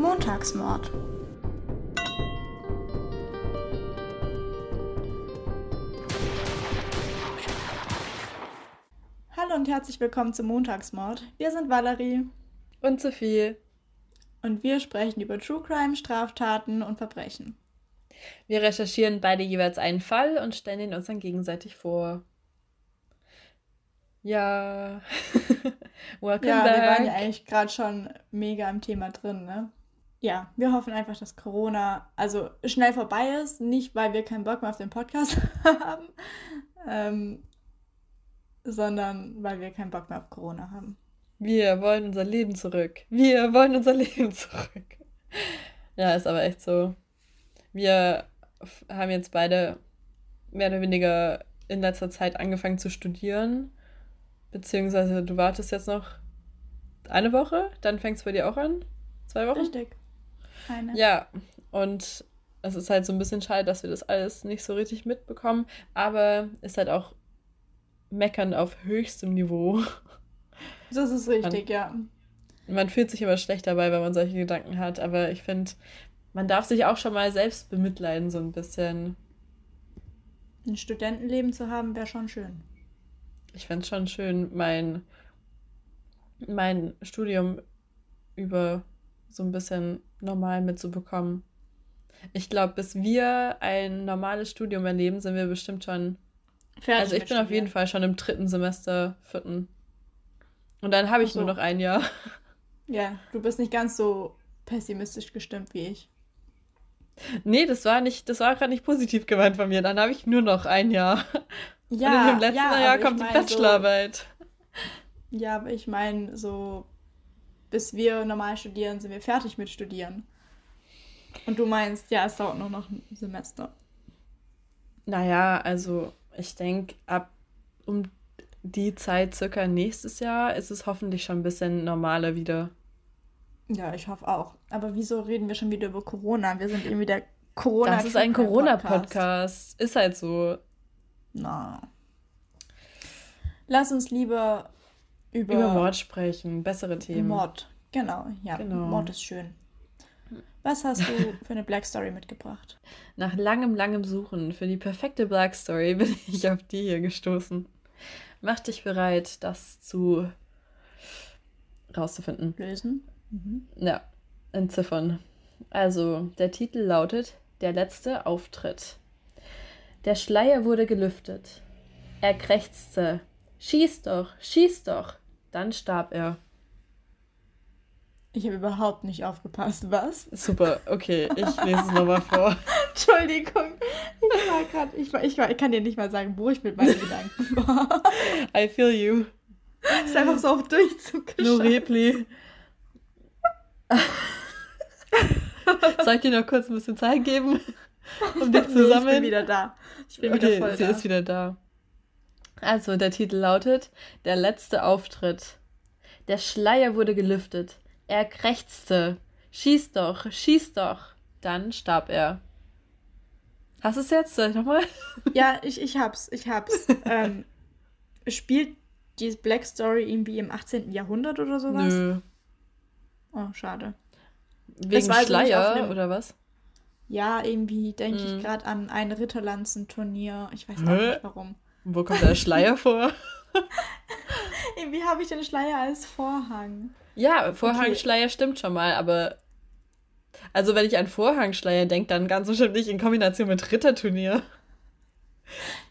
Montagsmord. Hallo und herzlich willkommen zum Montagsmord. Wir sind Valerie und Sophie und wir sprechen über True Crime, Straftaten und Verbrechen. Wir recherchieren beide jeweils einen Fall und stellen ihn uns dann gegenseitig vor. Ja. Welcome ja, back. wir waren ja eigentlich gerade schon mega im Thema drin, ne? Ja, wir hoffen einfach, dass Corona also schnell vorbei ist. Nicht, weil wir keinen Bock mehr auf den Podcast haben, ähm, sondern weil wir keinen Bock mehr auf Corona haben. Wir wollen unser Leben zurück. Wir wollen unser Leben zurück. Ja, ist aber echt so. Wir haben jetzt beide mehr oder weniger in letzter Zeit angefangen zu studieren. Beziehungsweise du wartest jetzt noch eine Woche, dann fängst du bei dir auch an? Zwei Wochen? Richtig. Eine. Ja, und es ist halt so ein bisschen schade, dass wir das alles nicht so richtig mitbekommen, aber ist halt auch meckern auf höchstem Niveau. Das ist richtig, man, ja. Man fühlt sich immer schlecht dabei, wenn man solche Gedanken hat, aber ich finde, man darf sich auch schon mal selbst bemitleiden, so ein bisschen. Ein Studentenleben zu haben, wäre schon schön. Ich fände es schon schön, mein, mein Studium über so ein bisschen normal mitzubekommen. Ich glaube, bis wir ein normales Studium erleben, sind wir bestimmt schon. Fertig also ich bin Studieren. auf jeden Fall schon im dritten Semester, vierten. Und dann habe ich so. nur noch ein Jahr. Ja, du bist nicht ganz so pessimistisch gestimmt wie ich. Nee, das war nicht, das war gerade nicht positiv gemeint von mir. Dann habe ich nur noch ein Jahr. Ja, Und im letzten ja, Jahr kommt die Bachelorarbeit. So, ja, aber ich meine, so bis wir normal studieren, sind wir fertig mit Studieren. Und du meinst, ja, es dauert nur noch ein Semester. Naja, also ich denke, ab um die Zeit circa nächstes Jahr ist es hoffentlich schon ein bisschen normaler wieder. Ja, ich hoffe auch. Aber wieso reden wir schon wieder über Corona? Wir sind irgendwie der Corona. Das ist ein Corona-Podcast. Ist halt so. Na. Lass uns lieber über, über Mord sprechen. Bessere Themen. Mord, genau. Ja, genau. Mord ist schön. Was hast du für eine Black Story mitgebracht? Nach langem, langem Suchen für die perfekte Black Story bin ich auf die hier gestoßen. Mach dich bereit, das zu rauszufinden. Lösen? Mhm. Ja, entziffern. Also, der Titel lautet Der letzte Auftritt. Der Schleier wurde gelüftet. Er krächzte. Schieß doch, schieß doch. Dann starb er. Ich habe überhaupt nicht aufgepasst, was? Super, okay, ich lese es nochmal vor. Entschuldigung, ich war gerade, ich, war, ich, war, ich kann dir nicht mal sagen, wo ich mit meinen Gedanken war. I feel you. Ist einfach so auf Durchzug geschafft. No Repli. Soll ich dir noch kurz ein bisschen Zeit geben, um dich zu sammeln? Ich bin wieder da. Ich bin okay, wieder voll sie da. ist wieder da. Also, der Titel lautet Der letzte Auftritt. Der Schleier wurde gelüftet. Er krächzte. Schieß doch, schieß doch. Dann starb er. Hast du es jetzt? Soll ich nochmal? Ja, ich, ich hab's, ich hab's. ähm, spielt die Black Story irgendwie im 18. Jahrhundert oder sowas? Nö. Oh, schade. Wegen Schleier einem, oder was? Ja, irgendwie denke hm. ich gerade an ein Ritterlanzenturnier. Ich weiß auch nicht warum. Wo kommt der Schleier vor? irgendwie habe ich den Schleier als Vorhang. Ja, Vorhangschleier okay. stimmt schon mal, aber also wenn ich an Vorhangschleier denke, dann ganz bestimmt nicht in Kombination mit Ritterturnier.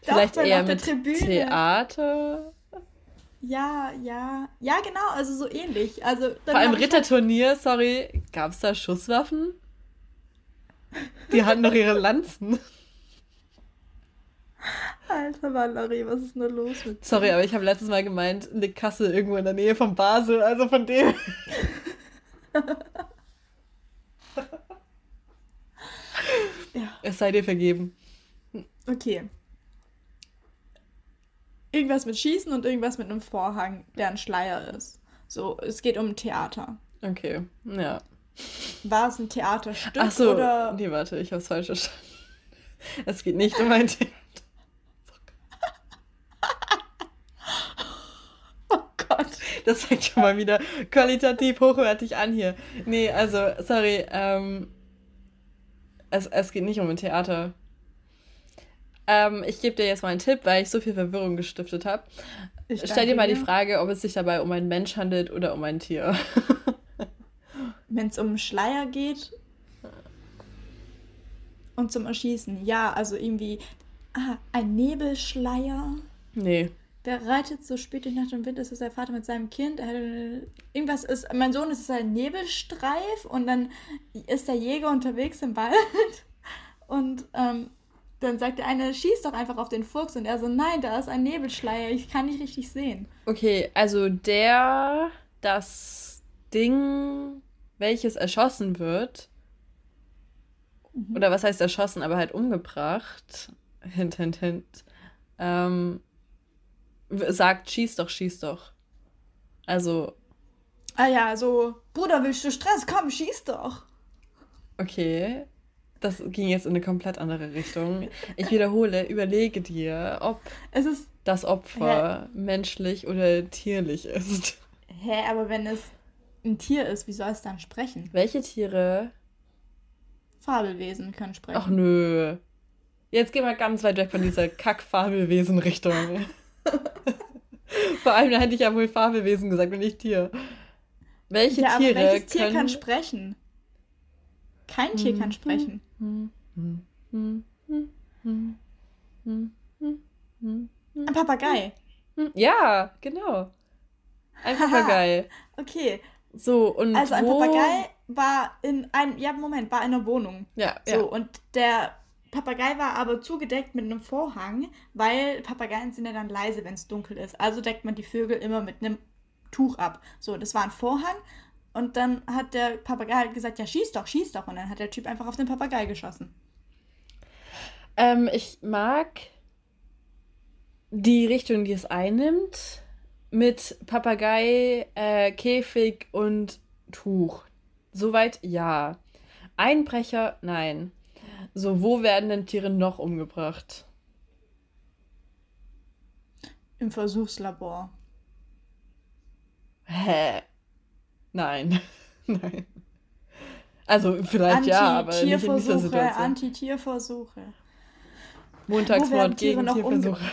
Doch, Vielleicht eher mit Theater. Ja, ja. Ja, genau, also so ähnlich. Also, Vor allem halt Ritterturnier, halt... sorry, gab es da Schusswaffen? Die hatten doch ihre Lanzen. Alter Valerie, was ist nur los mit dir? Sorry, aber ich habe letztes Mal gemeint, eine Kasse irgendwo in der Nähe von Basel, also von dem. ja. Es sei dir vergeben. Okay irgendwas mit Schießen und irgendwas mit einem Vorhang, der ein Schleier ist. So, es geht um Theater. Okay, ja. War es ein Theaterstück Ach so, oder? Nee, warte, ich hab's falsch verstanden. Es geht nicht um ein Theater. oh Gott. Das fängt schon mal wieder qualitativ hochwertig an hier. Nee, also, sorry, ähm, es, es geht nicht um ein Theater. Ähm, ich gebe dir jetzt mal einen Tipp, weil ich so viel Verwirrung gestiftet habe. Stell dir mal die Frage, ob es sich dabei um einen Mensch handelt oder um ein Tier. Wenn es um einen Schleier geht und zum Erschießen, ja, also irgendwie ah, ein Nebelschleier. Nee. Der reitet so spät durch Nacht und Wind, ist es der Vater mit seinem Kind. irgendwas ist, mein Sohn ist ein Nebelstreif und dann ist der Jäger unterwegs im Wald und ähm, dann sagt der eine, schieß doch einfach auf den Fuchs. Und er so, nein, da ist ein Nebelschleier, ich kann nicht richtig sehen. Okay, also der, das Ding, welches erschossen wird, mhm. oder was heißt erschossen, aber halt umgebracht, hint, hint, hint, ähm, sagt, schieß doch, schieß doch. Also. Ah ja, so, Bruder, willst du Stress? Komm, schieß doch. Okay, das ging jetzt in eine komplett andere Richtung. Ich wiederhole, überlege dir, ob das Opfer hä? menschlich oder tierlich ist. Hä, aber wenn es ein Tier ist, wie soll es dann sprechen? Welche Tiere? Fabelwesen können sprechen. Ach nö. Jetzt geh mal ganz weit weg von dieser Kack-Fabelwesen-Richtung. Vor allem hätte ich ja wohl Fabelwesen gesagt und nicht Tier. Welche ja, Tiere welches Tier können... kann sprechen? Kein Tier kann sprechen. Ein Papagei. Ja, genau. Ein Papagei. okay. So, und. Also ein wo... Papagei war in ein, ja, Moment, war in einer Wohnung. Ja, so, ja. und der Papagei war aber zugedeckt mit einem Vorhang, weil Papageien sind ja dann leise, wenn es dunkel ist. Also deckt man die Vögel immer mit einem Tuch ab. So, das war ein Vorhang und dann hat der Papagei halt gesagt, ja, schieß doch, schieß doch. Und dann hat der Typ einfach auf den Papagei geschossen. Ähm, ich mag die Richtung, die es einnimmt, mit Papagei, äh, Käfig und Tuch. Soweit ja. Einbrecher, nein. So, wo werden denn Tiere noch umgebracht? Im Versuchslabor. Hä? Nein. Nein. Also vielleicht ja, aber nicht in dieser Situation. Anti-Tierversuche. Montagsmord gegen Tierversuche.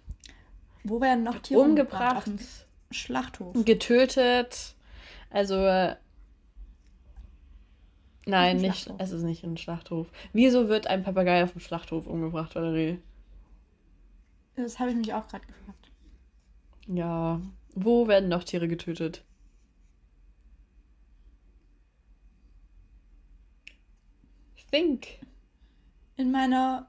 Wo werden noch Tiere umgebracht? umgebracht? Schlachthof. Getötet. Also äh, Nein, nicht. Es ist nicht ein Schlachthof. Wieso wird ein Papagei auf dem Schlachthof umgebracht, Valerie? Das habe ich mich auch gerade gefragt. Ja. Wo werden noch Tiere getötet? Think. In meiner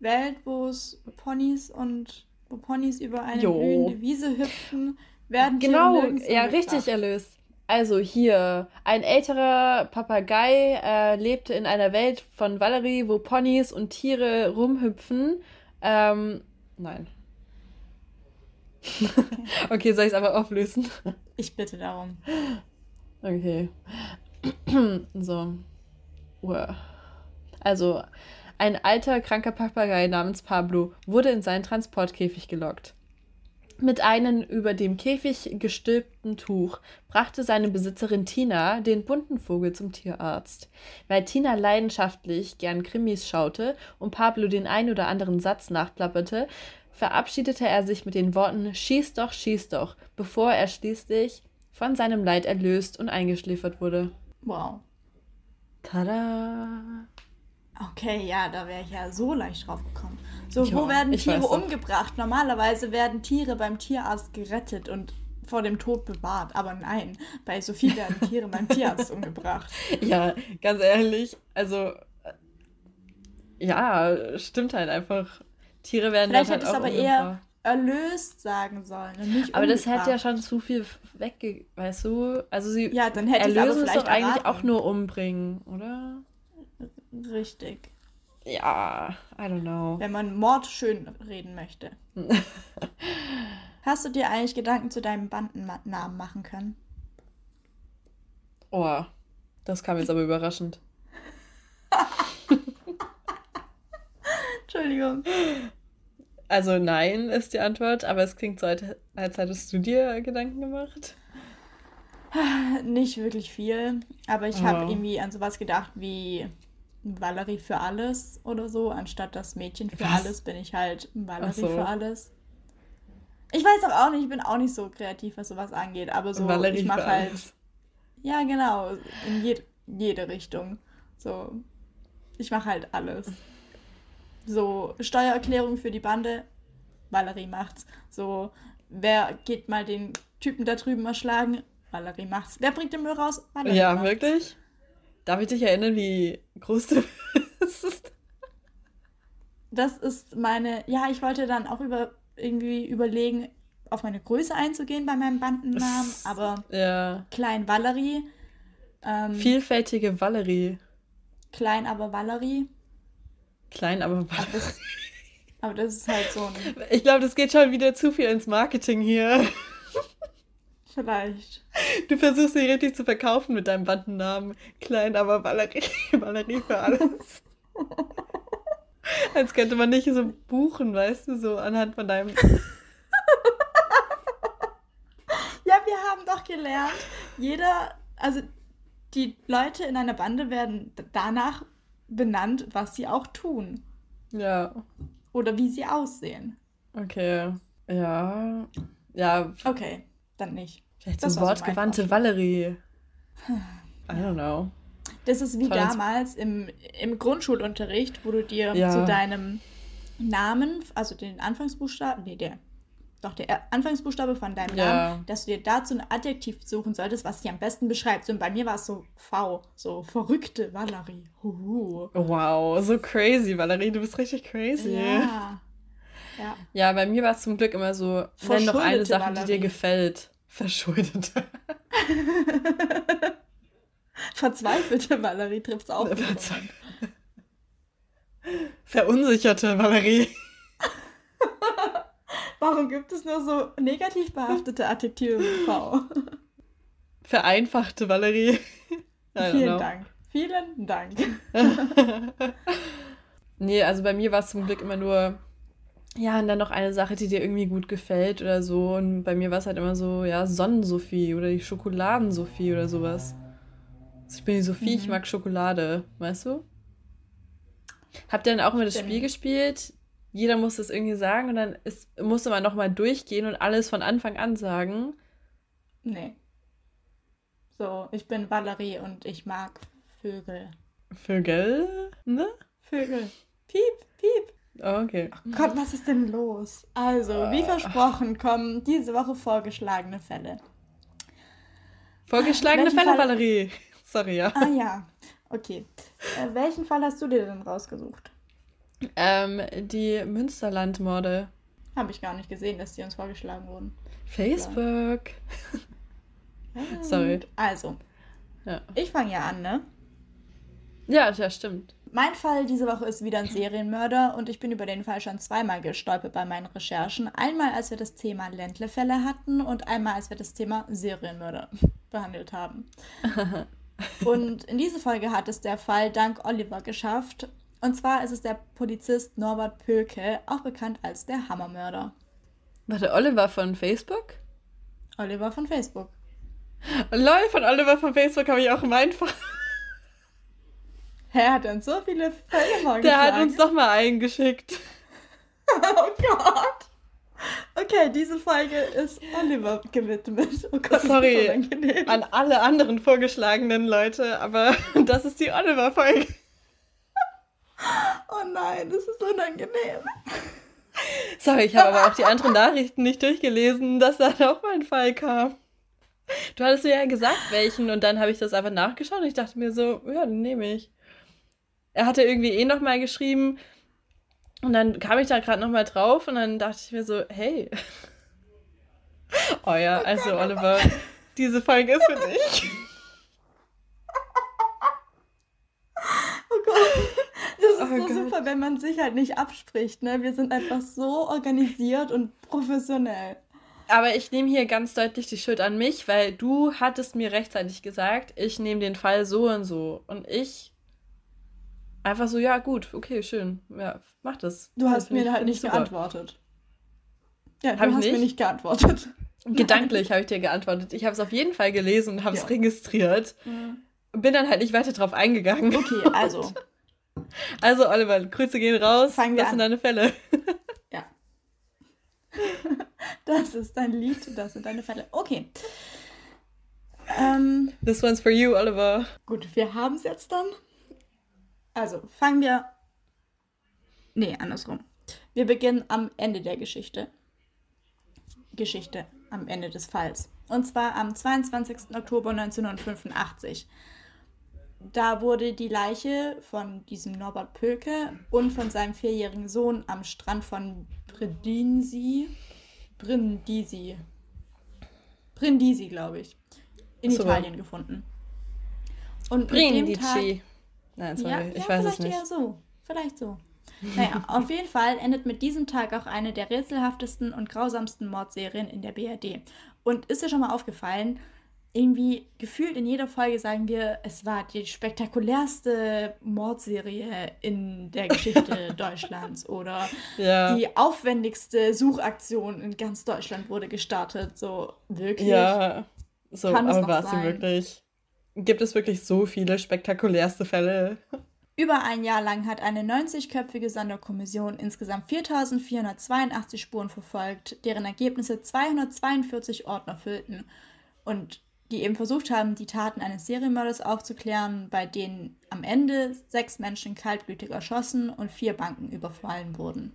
Welt, wo es Ponys und wo Ponys über eine jo. blühende Wiese hüpfen, werden genau, ja, richtig erlöst. Also hier, ein älterer Papagei äh, lebte in einer Welt von Valerie, wo Ponys und Tiere rumhüpfen. Ähm, nein. Okay, okay soll ich es aber auflösen? Ich bitte darum. Okay. so. Also, ein alter, kranker Papagei namens Pablo wurde in seinen Transportkäfig gelockt. Mit einem über dem Käfig gestülpten Tuch brachte seine Besitzerin Tina den bunten Vogel zum Tierarzt. Weil Tina leidenschaftlich gern Krimis schaute und Pablo den ein oder anderen Satz nachplapperte, verabschiedete er sich mit den Worten Schieß doch, schieß doch, bevor er schließlich von seinem Leid erlöst und eingeschläfert wurde. Wow. Tada! Okay, ja, da wäre ich ja so leicht drauf gekommen. So, ich wo auch. werden Tiere umgebracht? Normalerweise werden Tiere beim Tierarzt gerettet und vor dem Tod bewahrt. Aber nein, bei Sophie werden Tiere beim Tierarzt umgebracht. Ja, ganz ehrlich, also ja, stimmt halt einfach. Tiere werden Vielleicht halt hätte es aber eher erlöst sagen sollen. aber das hätte ja schon zu viel wegge... Weißt du? Also sie ja, dann hätte erlösen es doch eigentlich auch nur umbringen, oder? Richtig. Ja, I don't know. Wenn man Mord schön reden möchte. Hast du dir eigentlich Gedanken zu deinem Bandennamen machen können? Oh, das kam jetzt aber überraschend. Entschuldigung. Also nein ist die Antwort, aber es klingt so, als hättest du dir Gedanken gemacht. Nicht wirklich viel, aber ich oh. habe irgendwie an sowas gedacht wie Valerie für alles oder so, anstatt das Mädchen für Was? alles bin ich halt Valerie so. für alles. Ich weiß aber auch nicht, ich bin auch nicht so kreativ, was sowas angeht, aber so Valerie ich mache halt alles. Ja, genau, in je, jede Richtung. So ich mache halt alles. So Steuererklärung für die Bande, Valerie macht's. So wer geht mal den Typen da drüben erschlagen, Valerie macht's. Wer bringt den Müll raus? Valerie ja, macht's. wirklich? Darf ich dich erinnern, wie groß du bist? Das ist meine. Ja, ich wollte dann auch über irgendwie überlegen, auf meine Größe einzugehen bei meinem Bandennamen, aber ja. Klein Valerie. Ähm, Vielfältige Valerie. Klein, aber Valerie. Klein, aber Valerie. Aber das, aber das ist halt so ein. Ich glaube, das geht schon wieder zu viel ins Marketing hier. Vielleicht. Du versuchst dich richtig zu verkaufen mit deinem Bandennamen. Klein, aber Valerie. Valerie für alles. Als könnte man nicht so buchen, weißt du, so anhand von deinem. ja, wir haben doch gelernt, jeder, also die Leute in einer Bande werden danach benannt, was sie auch tun. Ja. Oder wie sie aussehen. Okay. Ja. Ja. Okay, dann nicht. Vielleicht so wortgewandte so Valerie. I don't know. Das ist wie Toll. damals im, im Grundschulunterricht, wo du dir ja. zu deinem Namen, also den Anfangsbuchstaben, nee, der, doch der Anfangsbuchstabe von deinem ja. Namen, dass du dir dazu ein Adjektiv suchen solltest, was dich am besten beschreibt. Und bei mir war es so V, so verrückte Valerie. Huhu. Wow, so crazy, Valerie, du bist richtig crazy. Ja. Ja, ja bei mir war es zum Glück immer so, nenn noch eine Sache, Valerie. die dir gefällt. Verschuldete. Verzweifelte Valerie trifft es auch. Verunsicherte Valerie. Warum gibt es nur so negativ behaftete Adjektive V? Vereinfachte Valerie. Vielen know. Dank. Vielen Dank. nee, also bei mir war es zum Glück immer nur, ja, und dann noch eine Sache, die dir irgendwie gut gefällt oder so. Und bei mir war es halt immer so, ja, Sonnensophie oder die Schokoladensophie oder sowas. Also ich bin die Sophie, mhm. ich mag Schokolade, weißt du? Habt ihr dann auch immer das Spiel gespielt? jeder muss das irgendwie sagen und dann ist, musste man nochmal durchgehen und alles von Anfang an sagen. Nee. So, ich bin Valerie und ich mag Vögel. Vögel? Ne? Vögel. Piep, piep. Okay. Oh Gott, was ist denn los? Also, wie ah. versprochen, kommen diese Woche vorgeschlagene Fälle. Vorgeschlagene Fälle, Fall... Valerie. Sorry, ja. Ah ja, okay. Äh, welchen Fall hast du dir denn rausgesucht? Ähm, die Münsterland-Morde. Habe ich gar nicht gesehen, dass die uns vorgeschlagen wurden. Facebook. Sorry. Also, ja. ich fange ja an, ne? Ja, ja, stimmt. Mein Fall diese Woche ist wieder ein Serienmörder und ich bin über den Fall schon zweimal gestolpert bei meinen Recherchen. Einmal, als wir das Thema Ländlefälle hatten und einmal, als wir das Thema Serienmörder behandelt haben. und in diese Folge hat es der Fall dank Oliver geschafft und zwar ist es der Polizist Norbert Pöke, auch bekannt als der Hammermörder. Warte, Oliver von Facebook? Oliver von Facebook. Lol, von Oliver von Facebook habe ich auch meinen Fall. Er hat dann so viele Fälle Der hat uns doch mal eingeschickt. oh Gott. Okay, diese Folge ist Oliver gewidmet. Oh Gott, Sorry an alle anderen vorgeschlagenen Leute, aber das ist die Oliver-Folge. Oh nein, das ist unangenehm. Sorry, ich habe aber auch die anderen Nachrichten nicht durchgelesen, dass da noch mal ein Fall kam. Du hattest mir ja gesagt, welchen, und dann habe ich das einfach nachgeschaut und ich dachte mir so, ja, den nehme ich. Er hatte irgendwie eh noch mal geschrieben und dann kam ich da gerade noch mal drauf und dann dachte ich mir so, hey. Oh ja, also Oliver, diese Folge ist für dich. Oh Gott. Das ist oh so Gott. super, wenn man sich halt nicht abspricht. Ne? Wir sind einfach so organisiert und professionell. Aber ich nehme hier ganz deutlich die Schuld an mich, weil du hattest mir rechtzeitig gesagt, ich nehme den Fall so und so. Und ich Einfach so, ja, gut, okay, schön. Ja, mach das. Du hast mir halt nicht geantwortet. Ja, du hab hast mir nicht geantwortet. Gedanklich habe ich dir geantwortet. Ich habe es auf jeden Fall gelesen und habe es ja. registriert. Mhm. Bin dann halt nicht weiter drauf eingegangen. Okay, also. Also, Oliver, Grüße gehen raus. Fangen wir das an. sind deine Fälle. Ja. Das ist dein Lied, das sind deine Fälle. Okay. Ähm, This one's for you, Oliver. Gut, wir haben es jetzt dann. Also, fangen wir. Nee, andersrum. Wir beginnen am Ende der Geschichte. Geschichte am Ende des Falls. Und zwar am 22. Oktober 1985. Da wurde die Leiche von diesem Norbert Pölke und von seinem vierjährigen Sohn am Strand von Brindisi, Brindisi, Brindisi, glaube ich, in so. Italien gefunden. Und Brindisi. Mit dem Tag, Nein, sorry, ja, ich ja, weiß es nicht. Eher so, vielleicht so. Naja, auf jeden Fall endet mit diesem Tag auch eine der rätselhaftesten und grausamsten Mordserien in der BRD. Und ist dir schon mal aufgefallen, irgendwie gefühlt in jeder Folge sagen wir, es war die spektakulärste Mordserie in der Geschichte Deutschlands oder ja. die aufwendigste Suchaktion in ganz Deutschland wurde gestartet. So wirklich. Ja, so, aber war es wirklich. Gibt es wirklich so viele spektakulärste Fälle? Über ein Jahr lang hat eine 90-köpfige Sonderkommission insgesamt 4.482 Spuren verfolgt, deren Ergebnisse 242 Ordner füllten und die eben versucht haben, die Taten eines Serienmörders aufzuklären, bei denen am Ende sechs Menschen kaltblütig erschossen und vier Banken überfallen wurden.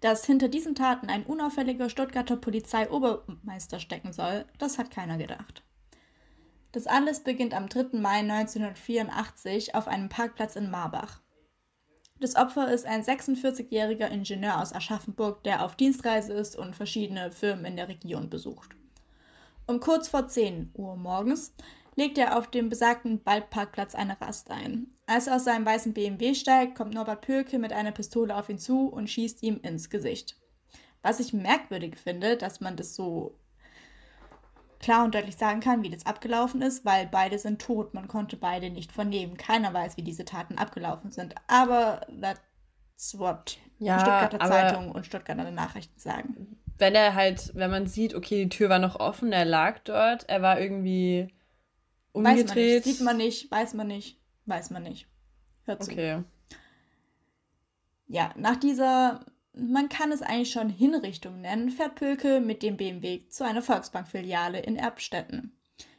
Dass hinter diesen Taten ein unauffälliger Stuttgarter Polizeiobermeister stecken soll, das hat keiner gedacht. Das alles beginnt am 3. Mai 1984 auf einem Parkplatz in Marbach. Das Opfer ist ein 46-jähriger Ingenieur aus Aschaffenburg, der auf Dienstreise ist und verschiedene Firmen in der Region besucht. Um kurz vor 10 Uhr morgens legt er auf dem besagten Waldparkplatz eine Rast ein. Als er aus seinem weißen BMW steigt, kommt Norbert Pöke mit einer Pistole auf ihn zu und schießt ihm ins Gesicht. Was ich merkwürdig finde, dass man das so klar und deutlich sagen kann, wie das abgelaufen ist, weil beide sind tot. Man konnte beide nicht vernehmen. Keiner weiß, wie diese Taten abgelaufen sind. Aber that's what ja, Stuttgarter Zeitung und Stuttgarter Nachrichten sagen. Wenn er halt, wenn man sieht, okay, die Tür war noch offen, er lag dort, er war irgendwie umgedreht. Weiß man nicht, sieht man nicht, weiß man nicht, weiß man nicht. Hört zu. Okay. Ja, nach dieser man kann es eigentlich schon Hinrichtung nennen, fährt Pölke mit dem BMW zu einer Volksbank-Filiale in Erbstetten.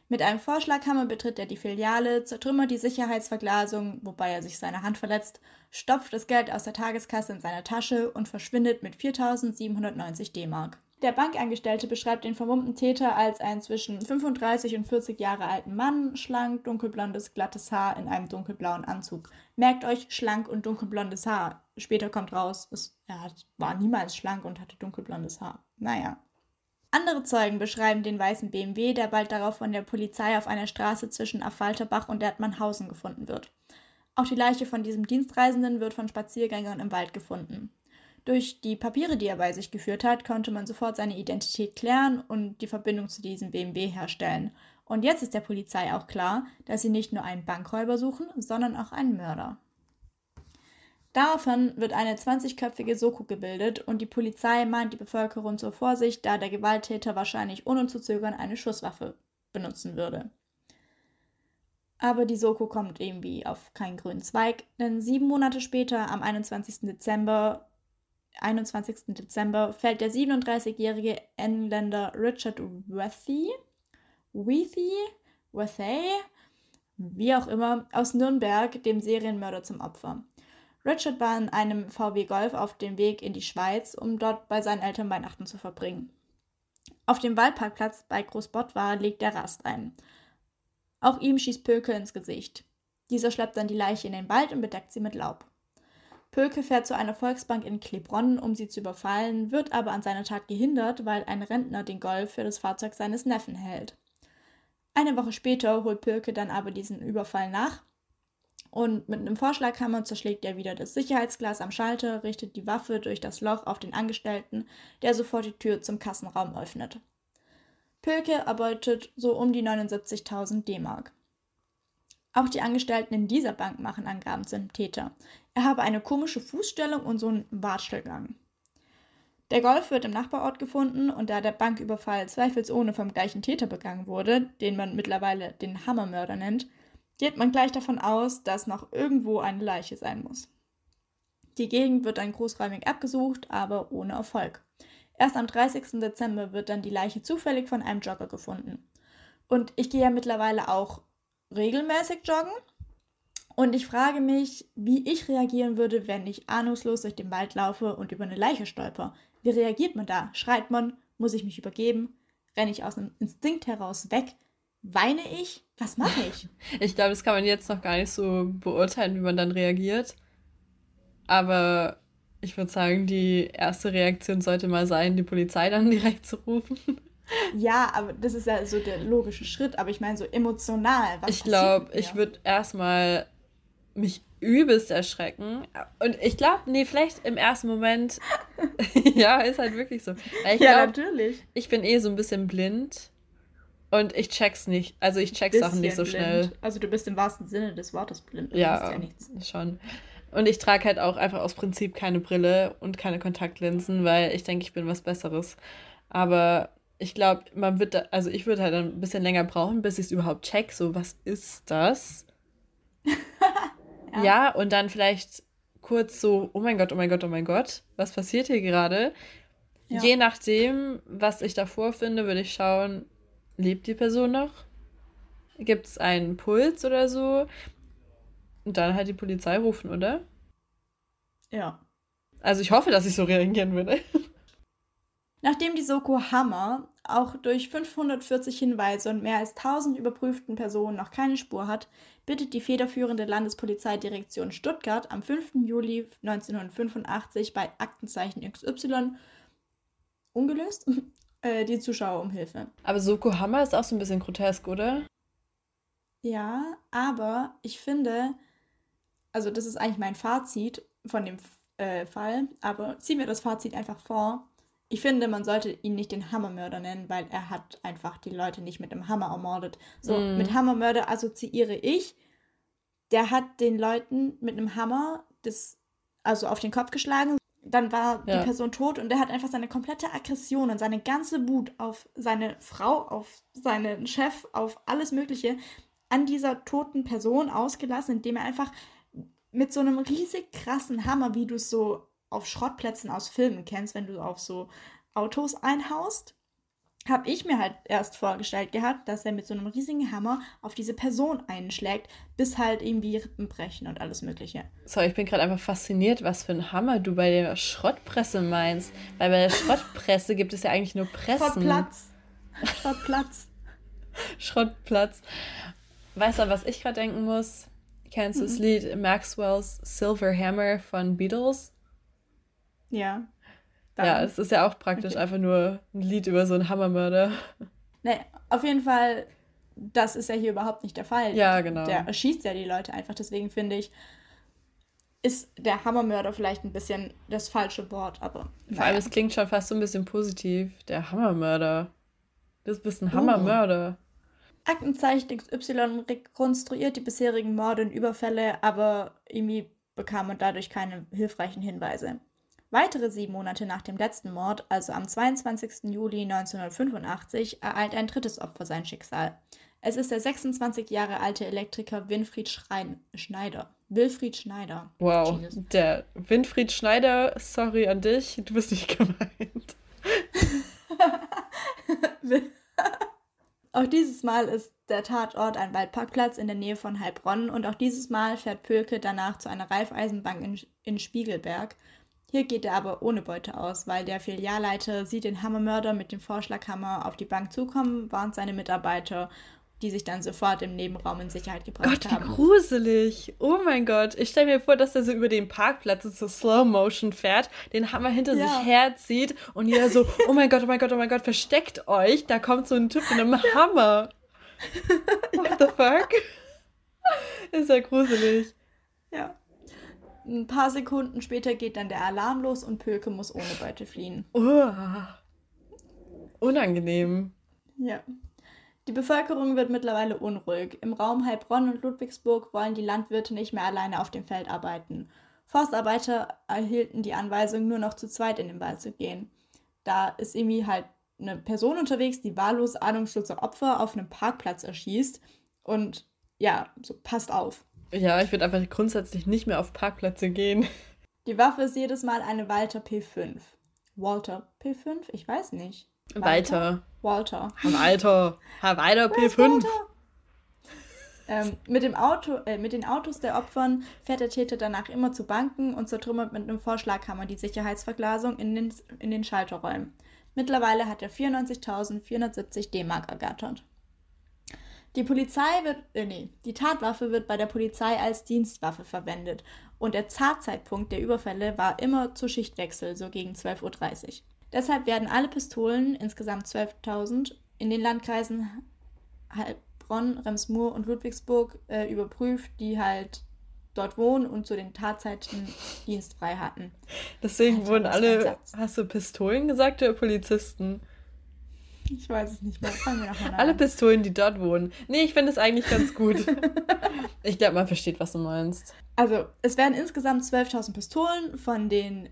Mit einem Vorschlaghammer betritt er die Filiale, zertrümmert die Sicherheitsverglasung, wobei er sich seine Hand verletzt, stopft das Geld aus der Tageskasse in seine Tasche und verschwindet mit 4.790 D-Mark. Der Bankangestellte beschreibt den vermummten Täter als einen zwischen 35 und 40 Jahre alten Mann, schlank, dunkelblondes, glattes Haar in einem dunkelblauen Anzug. Merkt euch, schlank und dunkelblondes Haar. Später kommt raus, es, er hat, war niemals schlank und hatte dunkelblondes Haar. Naja. Andere Zeugen beschreiben den weißen BMW, der bald darauf von der Polizei auf einer Straße zwischen Affalterbach und Erdmannhausen gefunden wird. Auch die Leiche von diesem Dienstreisenden wird von Spaziergängern im Wald gefunden. Durch die Papiere, die er bei sich geführt hat, konnte man sofort seine Identität klären und die Verbindung zu diesem BMW herstellen. Und jetzt ist der Polizei auch klar, dass sie nicht nur einen Bankräuber suchen, sondern auch einen Mörder. Daraufhin wird eine 20-köpfige Soko gebildet und die Polizei mahnt die Bevölkerung zur Vorsicht, da der Gewalttäter wahrscheinlich ohne zu zögern eine Schusswaffe benutzen würde. Aber die Soko kommt irgendwie auf keinen grünen Zweig, denn sieben Monate später, am 21. Dezember, 21. Dezember fällt der 37-jährige Engländer Richard Wethy, Wethy, Wethy, wie auch immer, aus Nürnberg dem Serienmörder zum Opfer. Richard war in einem VW Golf auf dem Weg in die Schweiz, um dort bei seinen Eltern Weihnachten zu verbringen. Auf dem Waldparkplatz bei Großbottwar legt er Rast ein. Auch ihm schießt Pöke ins Gesicht. Dieser schleppt dann die Leiche in den Wald und bedeckt sie mit Laub. Pölke fährt zu einer Volksbank in Klebronn, um sie zu überfallen, wird aber an seiner Tat gehindert, weil ein Rentner den Golf für das Fahrzeug seines Neffen hält. Eine Woche später holt Pölke dann aber diesen Überfall nach und mit einem Vorschlaghammer zerschlägt er wieder das Sicherheitsglas am Schalter, richtet die Waffe durch das Loch auf den Angestellten, der sofort die Tür zum Kassenraum öffnet. Pölke erbeutet so um die 79.000 D-Mark. Auch die Angestellten in dieser Bank machen Angaben zum Täter. Er habe eine komische Fußstellung und so einen Watschelgang. Der Golf wird im Nachbarort gefunden und da der Banküberfall zweifelsohne vom gleichen Täter begangen wurde, den man mittlerweile den Hammermörder nennt, geht man gleich davon aus, dass noch irgendwo eine Leiche sein muss. Die Gegend wird dann großräumig abgesucht, aber ohne Erfolg. Erst am 30. Dezember wird dann die Leiche zufällig von einem Jogger gefunden. Und ich gehe ja mittlerweile auch regelmäßig joggen. Und ich frage mich, wie ich reagieren würde, wenn ich ahnungslos durch den Wald laufe und über eine Leiche stolper. Wie reagiert man da? Schreit man? Muss ich mich übergeben? Renne ich aus einem Instinkt heraus weg? Weine ich? Was mache ich? Ich glaube, das kann man jetzt noch gar nicht so beurteilen, wie man dann reagiert. Aber ich würde sagen, die erste Reaktion sollte mal sein, die Polizei dann direkt zu rufen. Ja, aber das ist ja so der logische Schritt. Aber ich meine, so emotional. ich glaube, ich würde erstmal mich übelst erschrecken. Und ich glaube, nee, vielleicht im ersten Moment. ja, ist halt wirklich so. ja, glaub, natürlich. Ich bin eh so ein bisschen blind. Und ich check's nicht. Also ich check Sachen nicht so blind. schnell. Also du bist im wahrsten Sinne des Wortes blind. Ja, ja schon. Und ich trage halt auch einfach aus Prinzip keine Brille und keine Kontaktlinsen, weil ich denke, ich bin was Besseres. Aber ich glaube, man wird da, also ich würde halt ein bisschen länger brauchen, bis ich es überhaupt check. So, was ist das? ja. ja, und dann vielleicht kurz so, oh mein Gott, oh mein Gott, oh mein Gott, was passiert hier gerade? Ja. Je nachdem, was ich davor finde, würde ich schauen, lebt die Person noch? Gibt es einen Puls oder so? Und dann halt die Polizei rufen, oder? Ja. Also ich hoffe, dass ich so reagieren würde. Nachdem die Soko Hammer auch durch 540 Hinweise und mehr als 1000 überprüften Personen noch keine Spur hat, bittet die federführende Landespolizeidirektion Stuttgart am 5. Juli 1985 bei Aktenzeichen XY ungelöst äh, die Zuschauer um Hilfe. Aber Soko Hammer ist auch so ein bisschen grotesk, oder? Ja, aber ich finde, also das ist eigentlich mein Fazit von dem äh, Fall, aber ziehen wir das Fazit einfach vor. Ich finde, man sollte ihn nicht den Hammermörder nennen, weil er hat einfach die Leute nicht mit dem Hammer ermordet. So, mm. mit Hammermörder assoziiere ich, der hat den Leuten mit einem Hammer das, also auf den Kopf geschlagen. Dann war ja. die Person tot und er hat einfach seine komplette Aggression und seine ganze Wut auf seine Frau, auf seinen Chef, auf alles Mögliche an dieser toten Person ausgelassen, indem er einfach mit so einem riesig krassen Hammer, wie du es so auf Schrottplätzen aus Filmen kennst, wenn du auf so Autos einhaust, habe ich mir halt erst vorgestellt gehabt, dass er mit so einem riesigen Hammer auf diese Person einschlägt, bis halt irgendwie Rippen brechen und alles Mögliche. So, ich bin gerade einfach fasziniert, was für ein Hammer du bei der Schrottpresse meinst. Weil bei der Schrottpresse gibt es ja eigentlich nur Pressen. Schrottplatz. Schrottplatz. Schrottplatz. Weißt du, was ich gerade denken muss? Kennst du mhm. das Lied Maxwell's Silver Hammer von Beatles? Ja. Dann. Ja, es ist ja auch praktisch okay. einfach nur ein Lied über so einen Hammermörder. Nee, auf jeden Fall, das ist ja hier überhaupt nicht der Fall. Ja, genau. Der erschießt ja die Leute einfach. Deswegen finde ich, ist der Hammermörder vielleicht ein bisschen das falsche Wort, aber. Vor allem, es klingt schon fast so ein bisschen positiv. Der Hammermörder. Du bist ein Hammermörder. Aktenzeichen XY rekonstruiert die bisherigen Morde und Überfälle, aber irgendwie bekam man dadurch keine hilfreichen Hinweise. Weitere sieben Monate nach dem letzten Mord, also am 22. Juli 1985, ereilt ein drittes Opfer sein Schicksal. Es ist der 26 Jahre alte Elektriker Winfried Schrein Schneider. Wilfried Schneider. Wow, Jesus. der Winfried Schneider, sorry an dich, du bist nicht gemeint. auch dieses Mal ist der Tatort ein Waldparkplatz in der Nähe von Heilbronn und auch dieses Mal fährt Pölke danach zu einer Reifeisenbank in, in Spiegelberg, hier geht er aber ohne Beute aus, weil der Filialleiter sieht den Hammermörder mit dem Vorschlaghammer auf die Bank zukommen, warnt seine Mitarbeiter, die sich dann sofort im Nebenraum in Sicherheit gebracht Gott, haben. Gott, wie gruselig. Oh mein Gott. Ich stelle mir vor, dass er so über den Parkplatz so Slow Motion fährt, den Hammer hinter ja. sich herzieht und jeder so, oh mein Gott, oh mein Gott, oh mein Gott, versteckt euch. Da kommt so ein Typ mit einem ja. Hammer. What ja. the fuck? Ist ja gruselig. Ja. Ein paar Sekunden später geht dann der Alarm los und Pöke muss ohne Beute fliehen. Oh, unangenehm. Ja. Die Bevölkerung wird mittlerweile unruhig. Im Raum Heilbronn und Ludwigsburg wollen die Landwirte nicht mehr alleine auf dem Feld arbeiten. Forstarbeiter erhielten die Anweisung, nur noch zu zweit in den Wald zu gehen. Da ist irgendwie halt eine Person unterwegs, die wahllos ahnungslose Opfer auf einem Parkplatz erschießt. Und ja, so passt auf. Ja, ich würde einfach grundsätzlich nicht mehr auf Parkplätze gehen. Die Waffe ist jedes Mal eine Walter P5. Walter P5? Ich weiß nicht. Walter. Walter. Walter. Herr Walter P5. Ähm, mit, dem Auto, äh, mit den Autos der Opfern fährt der Täter danach immer zu Banken und zertrümmert mit einem Vorschlaghammer die Sicherheitsverglasung in den, in den Schalterräumen. Mittlerweile hat er 94.470 D-Mark ergattert. Die Polizei wird, äh, nee, die Tatwaffe wird bei der Polizei als Dienstwaffe verwendet und der Zartzeitpunkt der Überfälle war immer zu Schichtwechsel, so gegen 12.30 Uhr. Deshalb werden alle Pistolen, insgesamt 12.000, in den Landkreisen Heilbronn, Remsmur und Ludwigsburg äh, überprüft, die halt dort wohnen und zu den Tatzeiten dienstfrei hatten. Deswegen Alter, wurden alle, hast du Pistolen gesagt oder Polizisten? Ich weiß es nicht mehr. Fangen wir nochmal an. Alle Pistolen, die dort wohnen. Nee, ich finde es eigentlich ganz gut. ich glaube, man versteht, was du meinst. Also, es werden insgesamt 12.000 Pistolen von den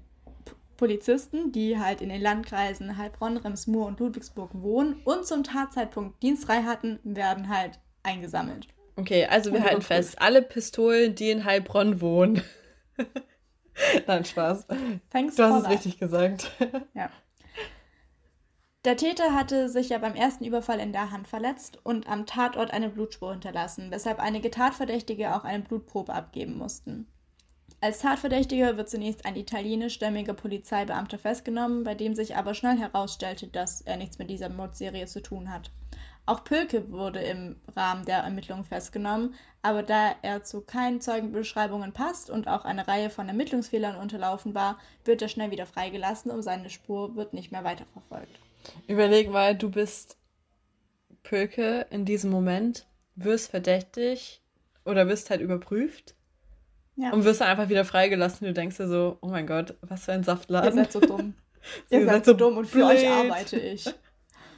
Polizisten, die halt in den Landkreisen Heilbronn, Remsmur und Ludwigsburg wohnen und zum Tatzeitpunkt dienstfrei hatten, werden halt eingesammelt. Okay, also wir halten fest, alle Pistolen, die in Heilbronn wohnen. Nein, Spaß. Thanks du hast es richtig gesagt. ja. Der Täter hatte sich ja beim ersten Überfall in der Hand verletzt und am Tatort eine Blutspur hinterlassen, weshalb einige Tatverdächtige auch eine Blutprobe abgeben mussten. Als Tatverdächtiger wird zunächst ein italienischstämmiger Polizeibeamter festgenommen, bei dem sich aber schnell herausstellte, dass er nichts mit dieser Mordserie zu tun hat. Auch Pölke wurde im Rahmen der Ermittlungen festgenommen, aber da er zu keinen Zeugenbeschreibungen passt und auch eine Reihe von Ermittlungsfehlern unterlaufen war, wird er schnell wieder freigelassen und seine Spur wird nicht mehr weiterverfolgt. Überleg mal, du bist Pölke in diesem Moment, wirst verdächtig oder wirst halt überprüft ja. und wirst dann einfach wieder freigelassen. Du denkst dir so, oh mein Gott, was für ein Saftladen. Ihr seid so dumm. Ihr, Ihr seid so dumm und für blöd. euch arbeite ich.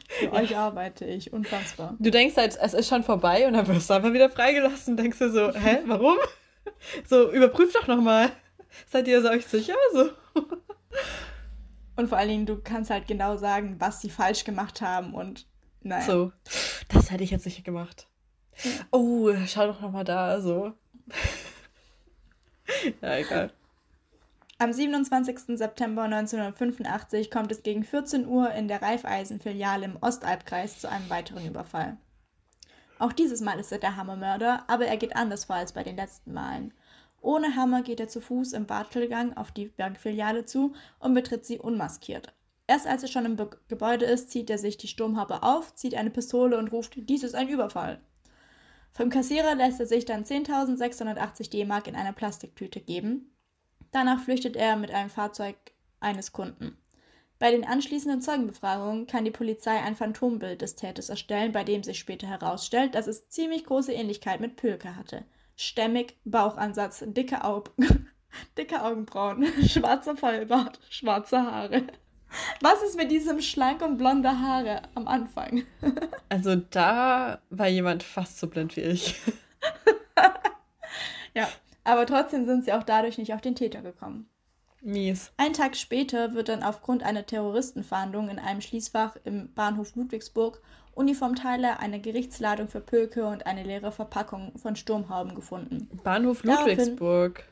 Für euch arbeite ich, unfassbar. Du denkst halt, es ist schon vorbei und dann wirst du einfach wieder freigelassen und denkst dir so, hä, warum? So, überprüft doch nochmal. Seid ihr euch sicher? So. Und vor allen Dingen, du kannst halt genau sagen, was sie falsch gemacht haben und nein. So, das hätte ich jetzt nicht gemacht. Ja. Oh, schau doch nochmal da, so. ja, egal. Am 27. September 1985 kommt es gegen 14 Uhr in der Raiffeisen-Filiale im Ostalbkreis zu einem weiteren Überfall. Auch dieses Mal ist er der Hammermörder, aber er geht anders vor als bei den letzten Malen. Ohne Hammer geht er zu Fuß im Bartelgang auf die Bankfiliale zu und betritt sie unmaskiert. Erst als er schon im Be Gebäude ist, zieht er sich die Sturmhaube auf, zieht eine Pistole und ruft, dies ist ein Überfall. Vom Kassierer lässt er sich dann 10.680 D-Mark in einer Plastiktüte geben. Danach flüchtet er mit einem Fahrzeug eines Kunden. Bei den anschließenden Zeugenbefragungen kann die Polizei ein Phantombild des Täters erstellen, bei dem sich später herausstellt, dass es ziemlich große Ähnlichkeit mit Pülke hatte stämmig, Bauchansatz, dicke, Aug dicke Augenbrauen, schwarzer Vollbart, schwarze Haare. Was ist mit diesem schlank und blonde Haare am Anfang? also da war jemand fast so blind wie ich. ja, aber trotzdem sind sie auch dadurch nicht auf den Täter gekommen. Mies. Ein Tag später wird dann aufgrund einer Terroristenfahndung in einem Schließfach im Bahnhof Ludwigsburg Uniformteile, eine Gerichtsladung für Pöke und eine leere Verpackung von Sturmhauben gefunden. Bahnhof Ludwigsburg.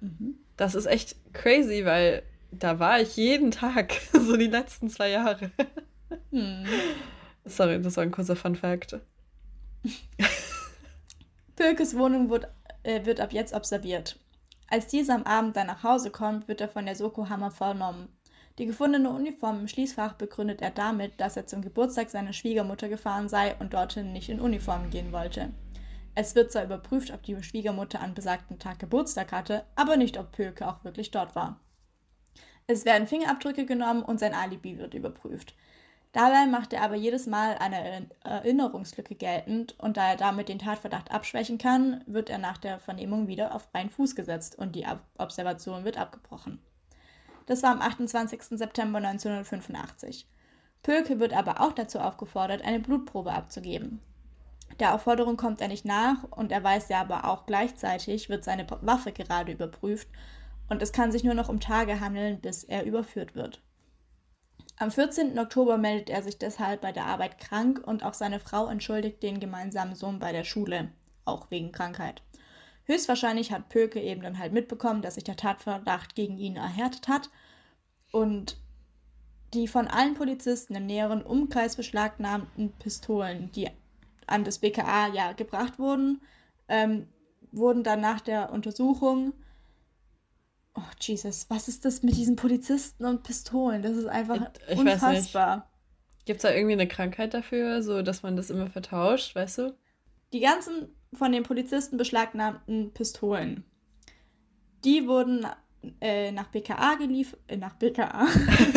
Mhm. Das ist echt crazy, weil da war ich jeden Tag, so die letzten zwei Jahre. Hm. Sorry, das war ein kurzer Fun Fact. Pökes Wohnung wird, äh, wird ab jetzt observiert. Als dieser am Abend dann nach Hause kommt, wird er von der Soko Hammer vernommen. Die gefundene Uniform im Schließfach begründet er damit, dass er zum Geburtstag seiner Schwiegermutter gefahren sei und dorthin nicht in Uniform gehen wollte. Es wird zwar überprüft, ob die Schwiegermutter an besagtem Tag Geburtstag hatte, aber nicht, ob Pöke auch wirklich dort war. Es werden Fingerabdrücke genommen und sein Alibi wird überprüft. Dabei macht er aber jedes Mal eine Erinnerungslücke geltend und da er damit den Tatverdacht abschwächen kann, wird er nach der Vernehmung wieder auf freien Fuß gesetzt und die Observation wird abgebrochen. Das war am 28. September 1985. Pölke wird aber auch dazu aufgefordert, eine Blutprobe abzugeben. Der Aufforderung kommt er nicht nach und er weiß ja aber auch gleichzeitig, wird seine Waffe gerade überprüft und es kann sich nur noch um Tage handeln, bis er überführt wird. Am 14. Oktober meldet er sich deshalb bei der Arbeit krank und auch seine Frau entschuldigt den gemeinsamen Sohn bei der Schule, auch wegen Krankheit. Höchstwahrscheinlich hat Pöke eben dann halt mitbekommen, dass sich der Tatverdacht gegen ihn erhärtet hat und die von allen Polizisten im näheren Umkreis beschlagnahmten Pistolen, die an das BKA ja gebracht wurden, ähm, wurden dann nach der Untersuchung Oh, Jesus, was ist das mit diesen Polizisten und Pistolen? Das ist einfach ich unfassbar. Gibt es da irgendwie eine Krankheit dafür, so dass man das immer vertauscht, weißt du? Die ganzen von den Polizisten beschlagnahmten Pistolen, die wurden äh, nach BKA geliefert. Äh, nach BKA.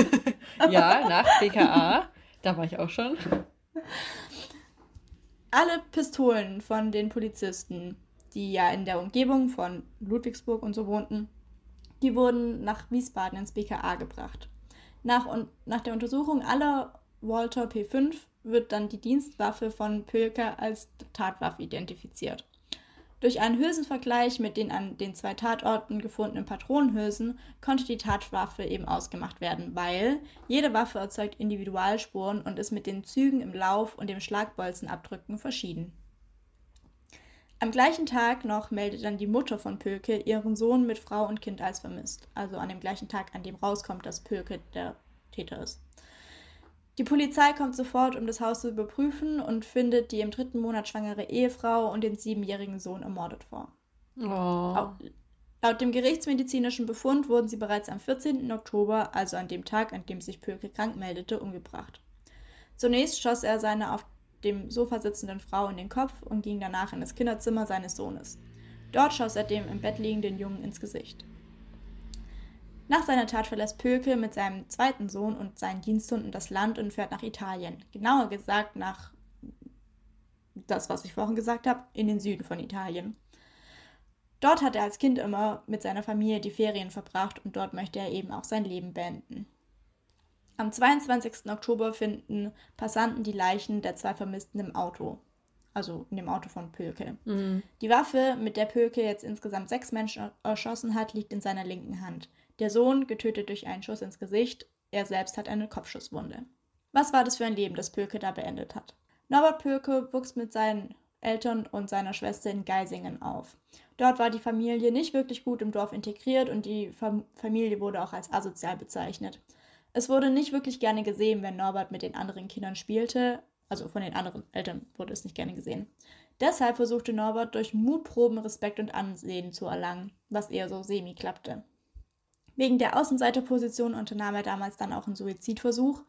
ja, nach BKA. Da war ich auch schon. Alle Pistolen von den Polizisten, die ja in der Umgebung von Ludwigsburg und so wohnten, die wurden nach Wiesbaden ins BKA gebracht. Nach, und, nach der Untersuchung aller Walter P5 wird dann die Dienstwaffe von Pölker als Tatwaffe identifiziert. Durch einen Hülsenvergleich mit den an den zwei Tatorten gefundenen Patronenhülsen konnte die Tatwaffe eben ausgemacht werden, weil jede Waffe erzeugt Individualspuren und ist mit den Zügen im Lauf und dem Schlagbolzenabdrücken verschieden. Am gleichen Tag noch meldet dann die Mutter von Pöke ihren Sohn mit Frau und Kind als vermisst. Also an dem gleichen Tag, an dem rauskommt, dass Pöke der Täter ist. Die Polizei kommt sofort, um das Haus zu überprüfen und findet die im dritten Monat schwangere Ehefrau und den siebenjährigen Sohn ermordet vor. Oh. Laut dem gerichtsmedizinischen Befund wurden sie bereits am 14. Oktober, also an dem Tag, an dem sich Pöke krank meldete, umgebracht. Zunächst schoss er seine auf dem Sofa sitzenden Frau in den Kopf und ging danach in das Kinderzimmer seines Sohnes. Dort schoss er dem im Bett liegenden Jungen ins Gesicht. Nach seiner Tat verlässt Pöke mit seinem zweiten Sohn und seinen Diensthunden das Land und fährt nach Italien. Genauer gesagt nach das, was ich vorhin gesagt habe, in den Süden von Italien. Dort hat er als Kind immer mit seiner Familie die Ferien verbracht und dort möchte er eben auch sein Leben beenden. Am 22. Oktober finden Passanten die Leichen der zwei Vermissten im Auto. Also in dem Auto von Pölke. Mhm. Die Waffe, mit der Pölke jetzt insgesamt sechs Menschen erschossen hat, liegt in seiner linken Hand. Der Sohn getötet durch einen Schuss ins Gesicht, er selbst hat eine Kopfschusswunde. Was war das für ein Leben, das Pölke da beendet hat? Norbert Pölke wuchs mit seinen Eltern und seiner Schwester in Geisingen auf. Dort war die Familie nicht wirklich gut im Dorf integriert und die Familie wurde auch als asozial bezeichnet. Es wurde nicht wirklich gerne gesehen, wenn Norbert mit den anderen Kindern spielte, also von den anderen Eltern wurde es nicht gerne gesehen. Deshalb versuchte Norbert durch Mutproben Respekt und Ansehen zu erlangen, was eher so semi klappte. Wegen der Außenseiterposition unternahm er damals dann auch einen Suizidversuch,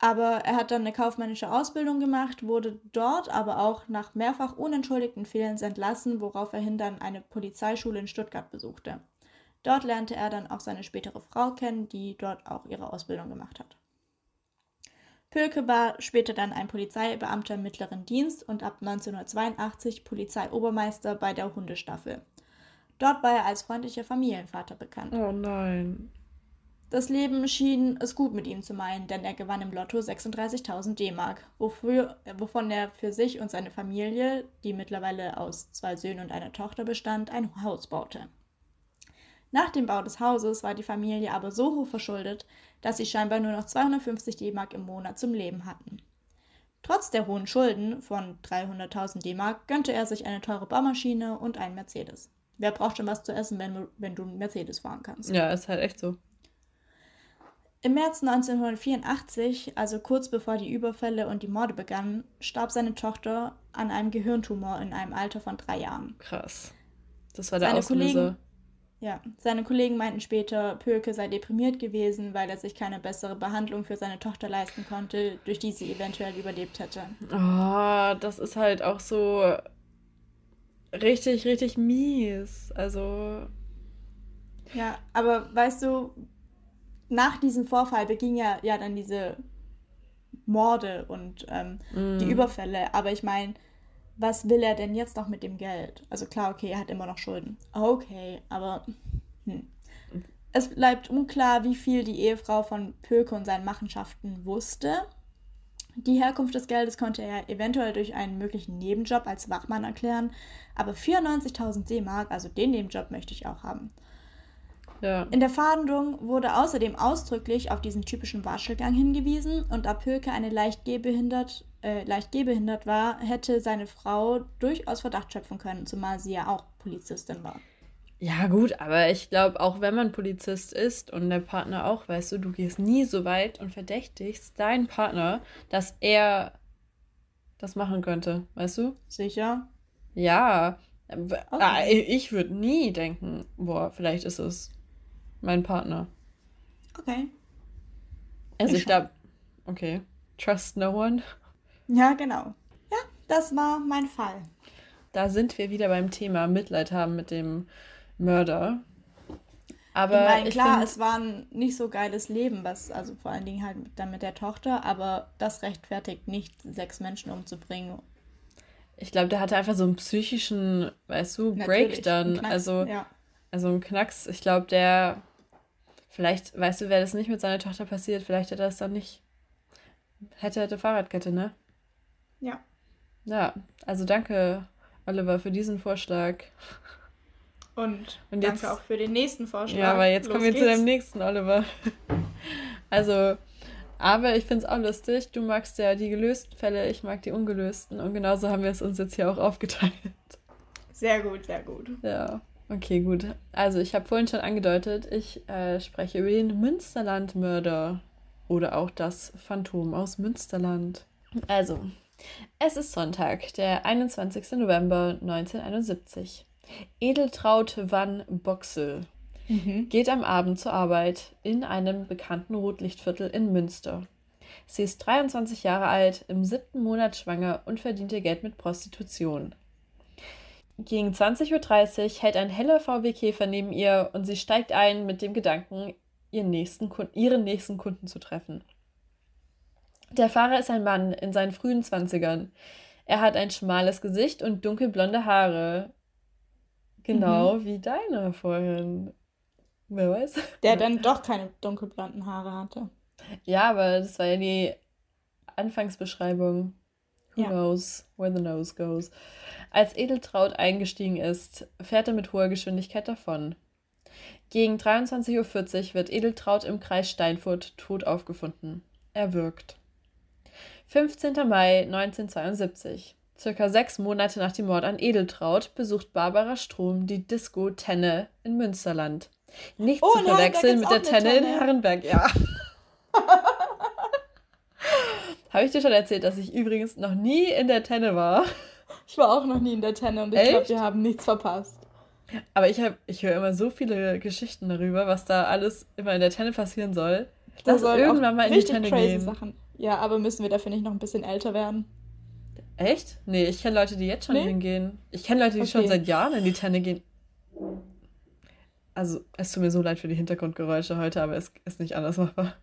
aber er hat dann eine kaufmännische Ausbildung gemacht, wurde dort aber auch nach mehrfach unentschuldigten Fehlens entlassen, woraufhin dann eine Polizeischule in Stuttgart besuchte. Dort lernte er dann auch seine spätere Frau kennen, die dort auch ihre Ausbildung gemacht hat. Pölke war später dann ein Polizeibeamter im mittleren Dienst und ab 1982 Polizeiobermeister bei der Hundestaffel. Dort war er als freundlicher Familienvater bekannt. Oh nein. Das Leben schien es gut mit ihm zu meinen, denn er gewann im Lotto 36.000 D-Mark, wovon er für sich und seine Familie, die mittlerweile aus zwei Söhnen und einer Tochter bestand, ein Haus baute. Nach dem Bau des Hauses war die Familie aber so hoch verschuldet, dass sie scheinbar nur noch 250 D-Mark im Monat zum Leben hatten. Trotz der hohen Schulden von 300.000 D-Mark gönnte er sich eine teure Baumaschine und einen Mercedes. Wer braucht schon was zu essen, wenn, wenn du einen Mercedes fahren kannst? Ja, ist halt echt so. Im März 1984, also kurz bevor die Überfälle und die Morde begannen, starb seine Tochter an einem Gehirntumor in einem Alter von drei Jahren. Krass. Das war der seine Auslöser. Kollegen, ja, seine Kollegen meinten später, Pöke sei deprimiert gewesen, weil er sich keine bessere Behandlung für seine Tochter leisten konnte, durch die sie eventuell überlebt hätte. Oh, das ist halt auch so richtig, richtig mies. Also. Ja, aber weißt du, nach diesem Vorfall beging ja, ja dann diese Morde und ähm, mm. die Überfälle. Aber ich meine, was will er denn jetzt noch mit dem Geld? Also klar, okay, er hat immer noch Schulden. Okay, aber hm. Es bleibt unklar, wie viel die Ehefrau von Pöke und seinen Machenschaften wusste. Die Herkunft des Geldes konnte er eventuell durch einen möglichen Nebenjob als Wachmann erklären, aber 94.000 D-Mark, also den Nebenjob, möchte ich auch haben. Ja. In der Fahndung wurde außerdem ausdrücklich auf diesen typischen Waschelgang hingewiesen und da Pöke eine leicht gehbehindert, äh, leicht gehbehindert war, hätte seine Frau durchaus Verdacht schöpfen können, zumal sie ja auch Polizistin war. Ja, gut, aber ich glaube, auch wenn man Polizist ist und der Partner auch, weißt du, du gehst nie so weit und verdächtigst deinen Partner, dass er das machen könnte, weißt du? Sicher? Ja. Okay. Ich würde nie denken, boah, vielleicht ist es mein Partner. Okay. Also ich, ich glaube, okay. Trust no one. Ja, genau. Ja, das war mein Fall. Da sind wir wieder beim Thema Mitleid haben mit dem Mörder. Aber ich meine, klar, find, es war ein nicht so geiles Leben, was, also vor allen Dingen halt dann mit der Tochter, aber das rechtfertigt nicht, sechs Menschen umzubringen. Ich glaube, der hatte einfach so einen psychischen, weißt du, Break dann. also, ja. also ein Knacks. Ich glaube, der Vielleicht, weißt du, wäre das nicht mit seiner Tochter passiert, vielleicht hätte er es dann nicht. Hätte, hätte Fahrradkette, ne? Ja. Ja, also danke, Oliver, für diesen Vorschlag. Und, Und danke auch für den nächsten Vorschlag. Ja, aber jetzt Los kommen wir geht's. zu dem nächsten, Oliver. also, aber ich finde es auch lustig. Du magst ja die gelösten Fälle, ich mag die ungelösten. Und genauso haben wir es uns jetzt hier auch aufgeteilt. Sehr gut, sehr gut. Ja. Okay, gut. Also ich habe vorhin schon angedeutet, ich äh, spreche über den Münsterland-Mörder oder auch das Phantom aus Münsterland. Also, es ist Sonntag, der 21. November 1971. Edeltraut van Boxel mhm. geht am Abend zur Arbeit in einem bekannten Rotlichtviertel in Münster. Sie ist 23 Jahre alt, im siebten Monat schwanger und verdient ihr Geld mit Prostitution. Gegen 20.30 Uhr hält ein heller VW-Käfer neben ihr und sie steigt ein mit dem Gedanken, ihren nächsten, ihren nächsten Kunden zu treffen. Der Fahrer ist ein Mann in seinen frühen Zwanzigern. Er hat ein schmales Gesicht und dunkelblonde Haare. Genau mhm. wie deine vorhin. Wer weiß? Der dann doch keine dunkelblonden Haare hatte. Ja, aber das war ja die Anfangsbeschreibung. Who ja. knows where the nose goes. Als Edeltraut eingestiegen ist, fährt er mit hoher Geschwindigkeit davon. Gegen 23.40 Uhr wird Edeltraut im Kreis Steinfurt tot aufgefunden. Er wirkt. 15. Mai 1972. Circa sechs Monate nach dem Mord an Edeltraut besucht Barbara Strom die Disco Tenne in Münsterland. Nicht oh, zu verwechseln mit der Tenne, Tenne in Herrenberg, ja. Habe ich dir schon erzählt, dass ich übrigens noch nie in der Tenne war? Ich war auch noch nie in der Tenne und ich glaube, wir haben nichts verpasst. Aber ich, ich höre immer so viele Geschichten darüber, was da alles immer in der Tenne passieren soll. Lass irgendwann mal in die Tenne gehen. Sachen. Ja, aber müssen wir dafür nicht noch ein bisschen älter werden? Echt? Nee, ich kenne Leute, die jetzt schon nee? hingehen. Ich kenne Leute, die okay. schon seit Jahren in die Tenne gehen. Also, es tut mir so leid für die Hintergrundgeräusche heute, aber es ist nicht anders machbar.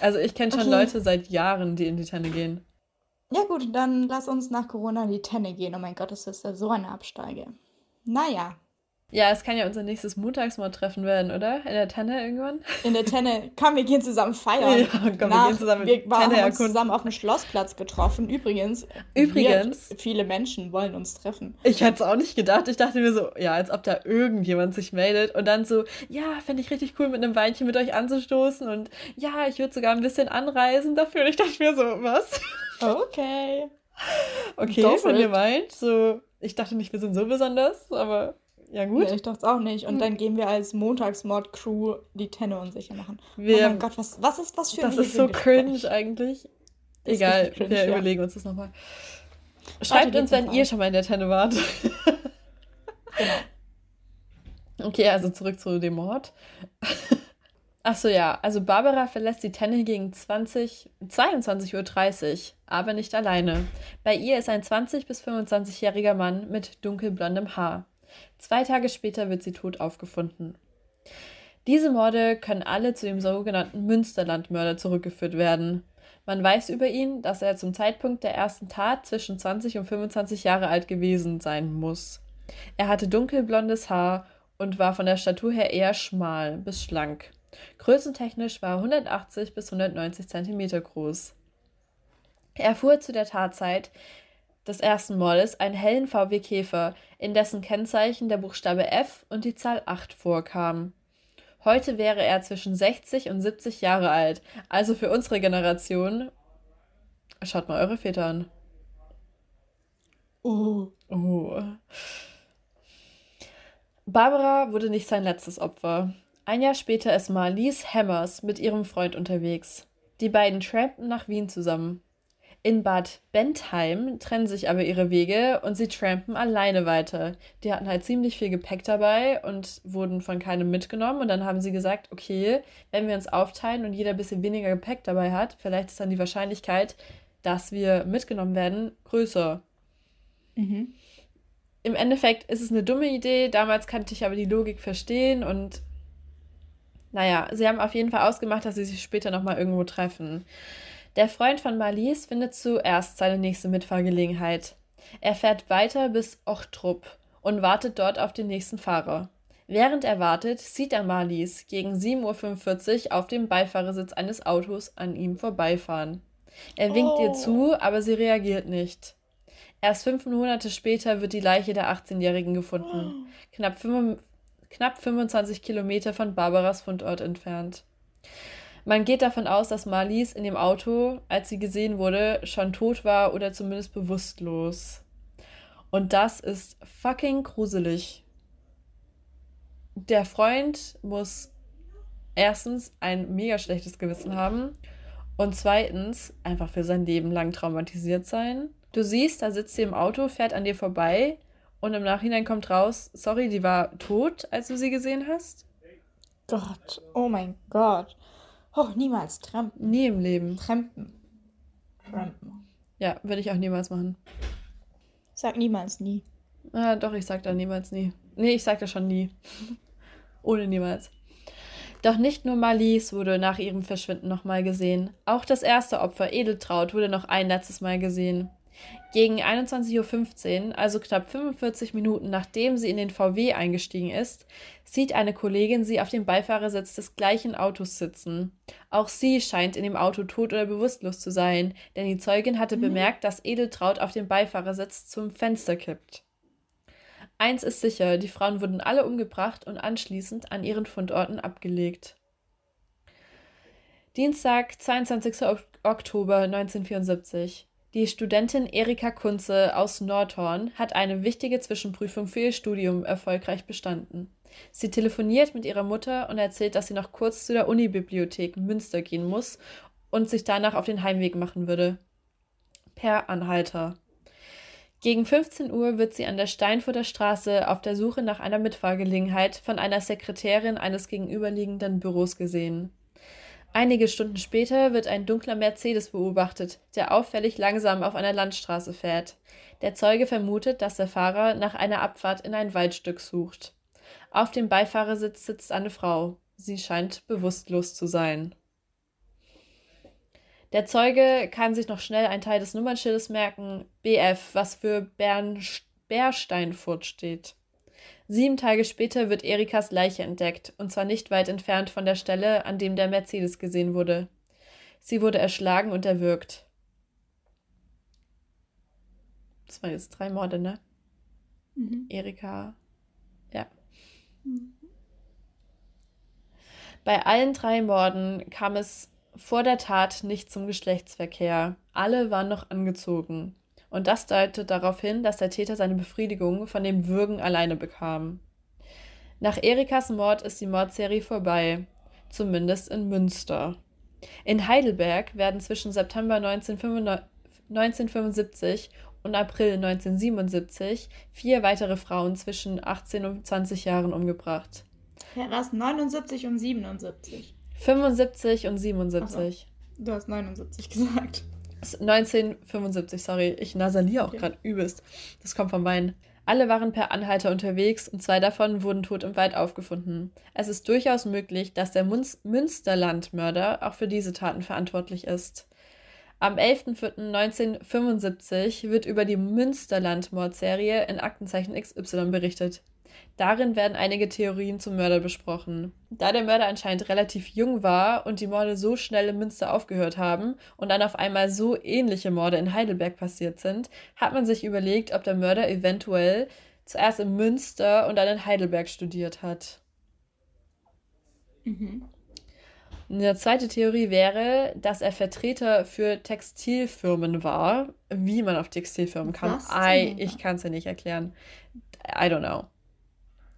Also, ich kenne schon okay. Leute seit Jahren, die in die Tenne gehen. Ja gut, dann lass uns nach Corona in die Tenne gehen. Oh mein Gott, das ist ja so eine Absteige. Naja. Ja, es kann ja unser nächstes Montagsmord-Treffen werden, oder? In der Tenne irgendwann? In der Tenne. Komm, wir gehen zusammen feiern. Ja, komm, Nach, wir gehen zusammen wir waren, haben uns zusammen auf dem Schlossplatz getroffen. Übrigens. Übrigens. Wir, viele Menschen wollen uns treffen. Ich hätte es auch nicht gedacht. Ich dachte mir so, ja, als ob da irgendjemand sich meldet und dann so, ja, fände ich richtig cool, mit einem Weinchen mit euch anzustoßen und ja, ich würde sogar ein bisschen anreisen dafür. Und ich dachte mir so, was? Okay. Okay, wenn ihr meint. So, ich dachte nicht, wir sind so besonders, aber ja gut. Ja, ich dachte es auch nicht. Und hm. dann gehen wir als Montagsmord-Crew die Tenne unsicher machen. Wir, oh mein Gott, was, was ist was für ein Das ist so cringe eigentlich. Das Egal, cringe, wir ja. überlegen uns das nochmal. Schreibt uns, wenn ihr schon mal in der Tenne wart. genau. Okay, also zurück zu dem Mord. Achso, ja. Also Barbara verlässt die Tenne gegen 20, 22.30 Uhr, aber nicht alleine. Bei ihr ist ein 20- bis 25-jähriger Mann mit dunkelblondem Haar. Zwei Tage später wird sie tot aufgefunden. Diese Morde können alle zu dem sogenannten Münsterlandmörder zurückgeführt werden. Man weiß über ihn, dass er zum Zeitpunkt der ersten Tat zwischen 20 und 25 Jahre alt gewesen sein muss. Er hatte dunkelblondes Haar und war von der Statur her eher schmal bis schlank. Größentechnisch war er 180 bis 190 Zentimeter groß. Er fuhr zu der Tatzeit des ersten Mordes einen hellen VW Käfer, in dessen Kennzeichen der Buchstabe F und die Zahl 8 vorkam. Heute wäre er zwischen 60 und 70 Jahre alt, also für unsere Generation. Schaut mal eure Väter an. Oh. Oh. Barbara wurde nicht sein letztes Opfer. Ein Jahr später ist Marlies Hammers mit ihrem Freund unterwegs. Die beiden trampen nach Wien zusammen. In Bad Bentheim trennen sich aber ihre Wege und sie trampen alleine weiter. Die hatten halt ziemlich viel Gepäck dabei und wurden von keinem mitgenommen. Und dann haben sie gesagt, okay, wenn wir uns aufteilen und jeder ein bisschen weniger Gepäck dabei hat, vielleicht ist dann die Wahrscheinlichkeit, dass wir mitgenommen werden, größer. Mhm. Im Endeffekt ist es eine dumme Idee. Damals kannte ich aber die Logik verstehen und naja, sie haben auf jeden Fall ausgemacht, dass sie sich später nochmal irgendwo treffen. Der Freund von Marlies findet zuerst seine nächste Mitfahrgelegenheit. Er fährt weiter bis Ochtrup und wartet dort auf den nächsten Fahrer. Während er wartet, sieht er Marlies gegen 7.45 Uhr auf dem Beifahrersitz eines Autos an ihm vorbeifahren. Er winkt oh. ihr zu, aber sie reagiert nicht. Erst fünf Monate später wird die Leiche der 18-Jährigen gefunden, knapp, knapp 25 Kilometer von Barbaras Fundort entfernt. Man geht davon aus, dass Marlies in dem Auto, als sie gesehen wurde, schon tot war oder zumindest bewusstlos. Und das ist fucking gruselig. Der Freund muss erstens ein mega schlechtes Gewissen haben und zweitens einfach für sein Leben lang traumatisiert sein. Du siehst, da sitzt sie im Auto, fährt an dir vorbei und im Nachhinein kommt raus, sorry, die war tot, als du sie gesehen hast. Gott, oh mein Gott. Oh, niemals trampen. Nie im Leben. Trampen. Trampen. Ja, würde ich auch niemals machen. Sag niemals nie. Ah, doch, ich sag da niemals nie. Nee, ich sag da schon nie. Ohne niemals. Doch nicht nur Marlies wurde nach ihrem Verschwinden nochmal gesehen. Auch das erste Opfer, Edeltraut, wurde noch ein letztes Mal gesehen. Gegen 21.15 Uhr, also knapp 45 Minuten nachdem sie in den VW eingestiegen ist, sieht eine Kollegin sie auf dem Beifahrersitz des gleichen Autos sitzen. Auch sie scheint in dem Auto tot oder bewusstlos zu sein, denn die Zeugin hatte mhm. bemerkt, dass Edeltraut auf dem Beifahrersitz zum Fenster kippt. Eins ist sicher, die Frauen wurden alle umgebracht und anschließend an ihren Fundorten abgelegt. Dienstag, 22. Oktober 1974. Die Studentin Erika Kunze aus Nordhorn hat eine wichtige Zwischenprüfung für ihr Studium erfolgreich bestanden. Sie telefoniert mit ihrer Mutter und erzählt, dass sie noch kurz zu der Unibibliothek Münster gehen muss und sich danach auf den Heimweg machen würde. Per Anhalter. Gegen 15 Uhr wird sie an der Steinfurter Straße auf der Suche nach einer Mitfahrgelegenheit von einer Sekretärin eines gegenüberliegenden Büros gesehen. Einige Stunden später wird ein dunkler Mercedes beobachtet, der auffällig langsam auf einer Landstraße fährt. Der Zeuge vermutet, dass der Fahrer nach einer Abfahrt in ein Waldstück sucht. Auf dem Beifahrersitz sitzt eine Frau. Sie scheint bewusstlos zu sein. Der Zeuge kann sich noch schnell einen Teil des Nummernschildes merken, BF, was für Bern Bärsteinfurt steht. Sieben Tage später wird Erikas Leiche entdeckt, und zwar nicht weit entfernt von der Stelle, an dem der Mercedes gesehen wurde. Sie wurde erschlagen und erwürgt. Das waren jetzt drei Morde, ne? Mhm. Erika. Ja. Mhm. Bei allen drei Morden kam es vor der Tat nicht zum Geschlechtsverkehr. Alle waren noch angezogen und das deutet darauf hin, dass der Täter seine Befriedigung von dem Würgen alleine bekam. Nach Erikas Mord ist die Mordserie vorbei, zumindest in Münster. In Heidelberg werden zwischen September 1975 und April 1977 vier weitere Frauen zwischen 18 und 20 Jahren umgebracht. Ja, was? 79 und 77? 75 und 77. So, du hast 79 gesagt. 1975, sorry. Ich nasaliere auch okay. gerade übelst. Das kommt vom Wein. Alle waren per Anhalter unterwegs und zwei davon wurden tot im Wald aufgefunden. Es ist durchaus möglich, dass der Münsterlandmörder auch für diese Taten verantwortlich ist. Am 11.04.1975 wird über die Münsterland-Mordserie in Aktenzeichen XY berichtet. Darin werden einige Theorien zum Mörder besprochen. Da der Mörder anscheinend relativ jung war und die Morde so schnell in Münster aufgehört haben und dann auf einmal so ähnliche Morde in Heidelberg passiert sind, hat man sich überlegt, ob der Mörder eventuell zuerst in Münster und dann in Heidelberg studiert hat. Mhm. Eine zweite Theorie wäre, dass er Vertreter für Textilfirmen war. Wie man auf Textilfirmen kam, I, ich kann es ja nicht erklären. I don't know.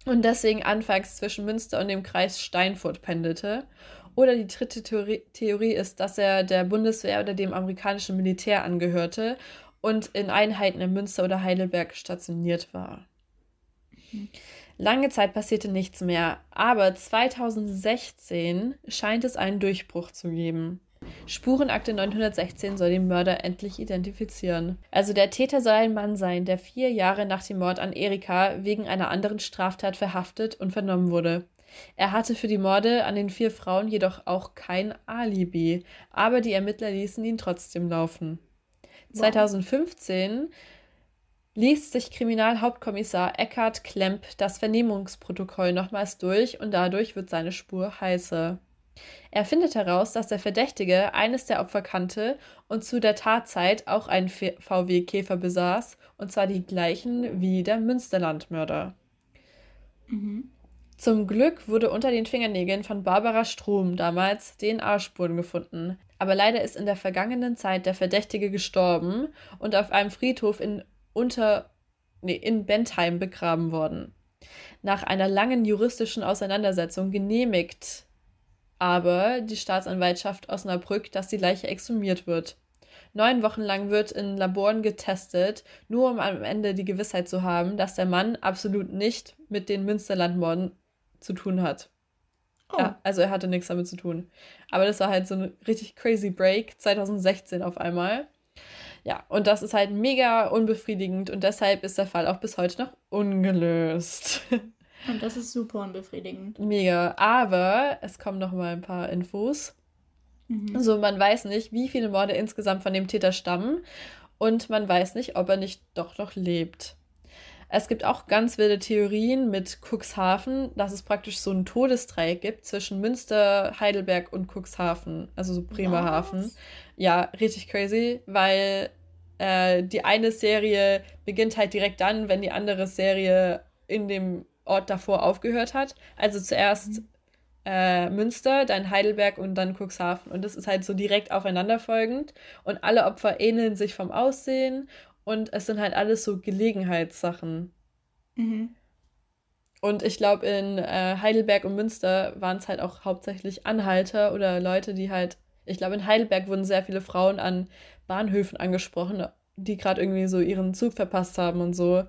Und deswegen anfangs zwischen Münster und dem Kreis Steinfurt pendelte. Oder die dritte Theorie, ist, dass er der Bundeswehr oder dem amerikanischen Militär angehörte und in Einheiten in Münster oder Heidelberg stationiert war. Lange Zeit passierte nichts mehr, aber 2016 scheint es einen Durchbruch zu geben. Spurenakte 916 soll den Mörder endlich identifizieren. Also der Täter soll ein Mann sein, der vier Jahre nach dem Mord an Erika wegen einer anderen Straftat verhaftet und vernommen wurde. Er hatte für die Morde an den vier Frauen jedoch auch kein Alibi, aber die Ermittler ließen ihn trotzdem laufen. Wow. 2015 liest sich Kriminalhauptkommissar Eckhard Klemp das Vernehmungsprotokoll nochmals durch und dadurch wird seine Spur heißer. Er findet heraus, dass der Verdächtige eines der Opfer kannte und zu der Tatzeit auch einen VW-Käfer besaß, und zwar die gleichen wie der Münsterlandmörder. Mhm. Zum Glück wurde unter den Fingernägeln von Barbara Strom damals DNA-Spuren gefunden. Aber leider ist in der vergangenen Zeit der Verdächtige gestorben und auf einem Friedhof in unter, nee, in Bentheim begraben worden. Nach einer langen juristischen Auseinandersetzung genehmigt aber die Staatsanwaltschaft Osnabrück, dass die Leiche exhumiert wird. Neun Wochen lang wird in Laboren getestet, nur um am Ende die Gewissheit zu haben, dass der Mann absolut nicht mit den Münsterlandmorden zu tun hat. Oh. Ja, also er hatte nichts damit zu tun. Aber das war halt so ein richtig crazy Break 2016 auf einmal. Ja, und das ist halt mega unbefriedigend und deshalb ist der Fall auch bis heute noch ungelöst. Und das ist super unbefriedigend. Mega. Aber es kommen noch mal ein paar Infos. Mhm. Also man weiß nicht, wie viele Morde insgesamt von dem Täter stammen und man weiß nicht, ob er nicht doch noch lebt. Es gibt auch ganz wilde Theorien mit Cuxhaven, dass es praktisch so einen Todesdreieck gibt zwischen Münster, Heidelberg und Cuxhaven, also so Bremerhaven. Was? Ja, richtig crazy, weil äh, die eine Serie beginnt halt direkt dann, wenn die andere Serie in dem Ort davor aufgehört hat. Also zuerst mhm. äh, Münster, dann Heidelberg und dann Cuxhaven. Und das ist halt so direkt aufeinanderfolgend. Und alle Opfer ähneln sich vom Aussehen und es sind halt alles so Gelegenheitssachen. Mhm. Und ich glaube, in äh, Heidelberg und Münster waren es halt auch hauptsächlich Anhalter oder Leute, die halt, ich glaube, in Heidelberg wurden sehr viele Frauen an Bahnhöfen angesprochen, die gerade irgendwie so ihren Zug verpasst haben und so.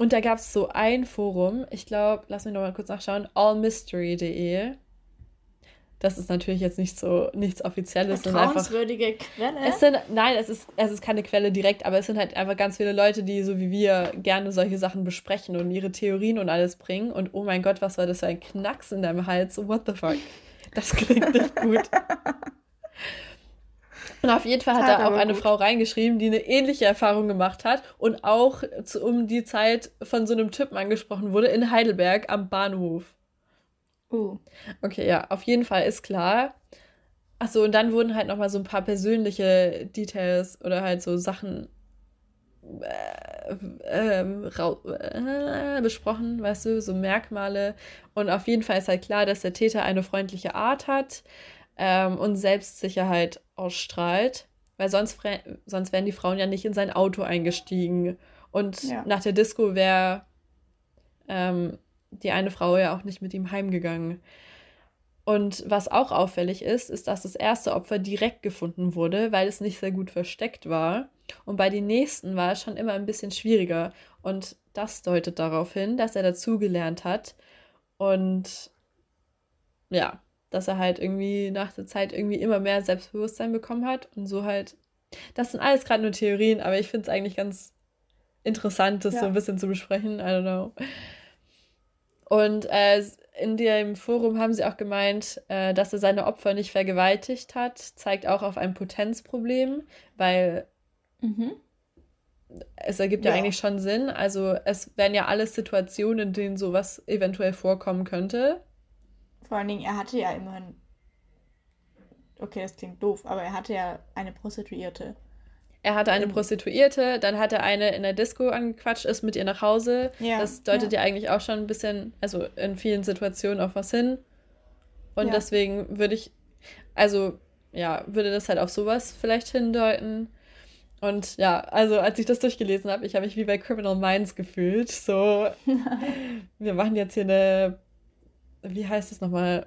Und da gab es so ein Forum, ich glaube, lass mich noch mal kurz nachschauen, allmystery.de. Das ist natürlich jetzt nicht so nichts Offizielles. Vertrauenswürdige Quelle? Es sind, nein, es ist, es ist keine Quelle direkt, aber es sind halt einfach ganz viele Leute, die so wie wir gerne solche Sachen besprechen und ihre Theorien und alles bringen. Und oh mein Gott, was war das für ein Knacks in deinem Hals? What the fuck? Das klingt nicht gut. Und auf jeden Fall hat da auch eine gut. Frau reingeschrieben, die eine ähnliche Erfahrung gemacht hat und auch zu, um die Zeit von so einem Typen angesprochen wurde in Heidelberg am Bahnhof. Uh. Okay, ja, auf jeden Fall ist klar. Achso, und dann wurden halt nochmal so ein paar persönliche Details oder halt so Sachen äh, ähm, äh, besprochen, weißt du, so Merkmale. Und auf jeden Fall ist halt klar, dass der Täter eine freundliche Art hat ähm, und Selbstsicherheit ausstrahlt, weil sonst, sonst wären die Frauen ja nicht in sein Auto eingestiegen. Und ja. nach der Disco wäre ähm, die eine Frau ja auch nicht mit ihm heimgegangen. Und was auch auffällig ist, ist, dass das erste Opfer direkt gefunden wurde, weil es nicht sehr gut versteckt war. Und bei den nächsten war es schon immer ein bisschen schwieriger. Und das deutet darauf hin, dass er dazugelernt hat. Und ja, dass er halt irgendwie nach der Zeit irgendwie immer mehr Selbstbewusstsein bekommen hat und so halt. Das sind alles gerade nur Theorien, aber ich finde es eigentlich ganz interessant, das ja. so ein bisschen zu besprechen. I don't know. Und äh, in dem Forum haben sie auch gemeint, äh, dass er seine Opfer nicht vergewaltigt hat, zeigt auch auf ein Potenzproblem, weil mhm. es ergibt ja. ja. eigentlich schon Sinn. Also es wären ja alles Situationen, in denen sowas eventuell vorkommen könnte. Vor allen Dingen, er hatte ja immerhin. Okay, das klingt doof, aber er hatte ja eine Prostituierte. Er hatte eine Prostituierte, dann hat er eine in der Disco angequatscht, ist mit ihr nach Hause. Ja, das deutet ja. ja eigentlich auch schon ein bisschen, also in vielen Situationen auf was hin. Und ja. deswegen würde ich, also ja, würde das halt auf sowas vielleicht hindeuten. Und ja, also als ich das durchgelesen habe, ich habe mich wie bei Criminal Minds gefühlt. So, wir machen jetzt hier eine, wie heißt das nochmal?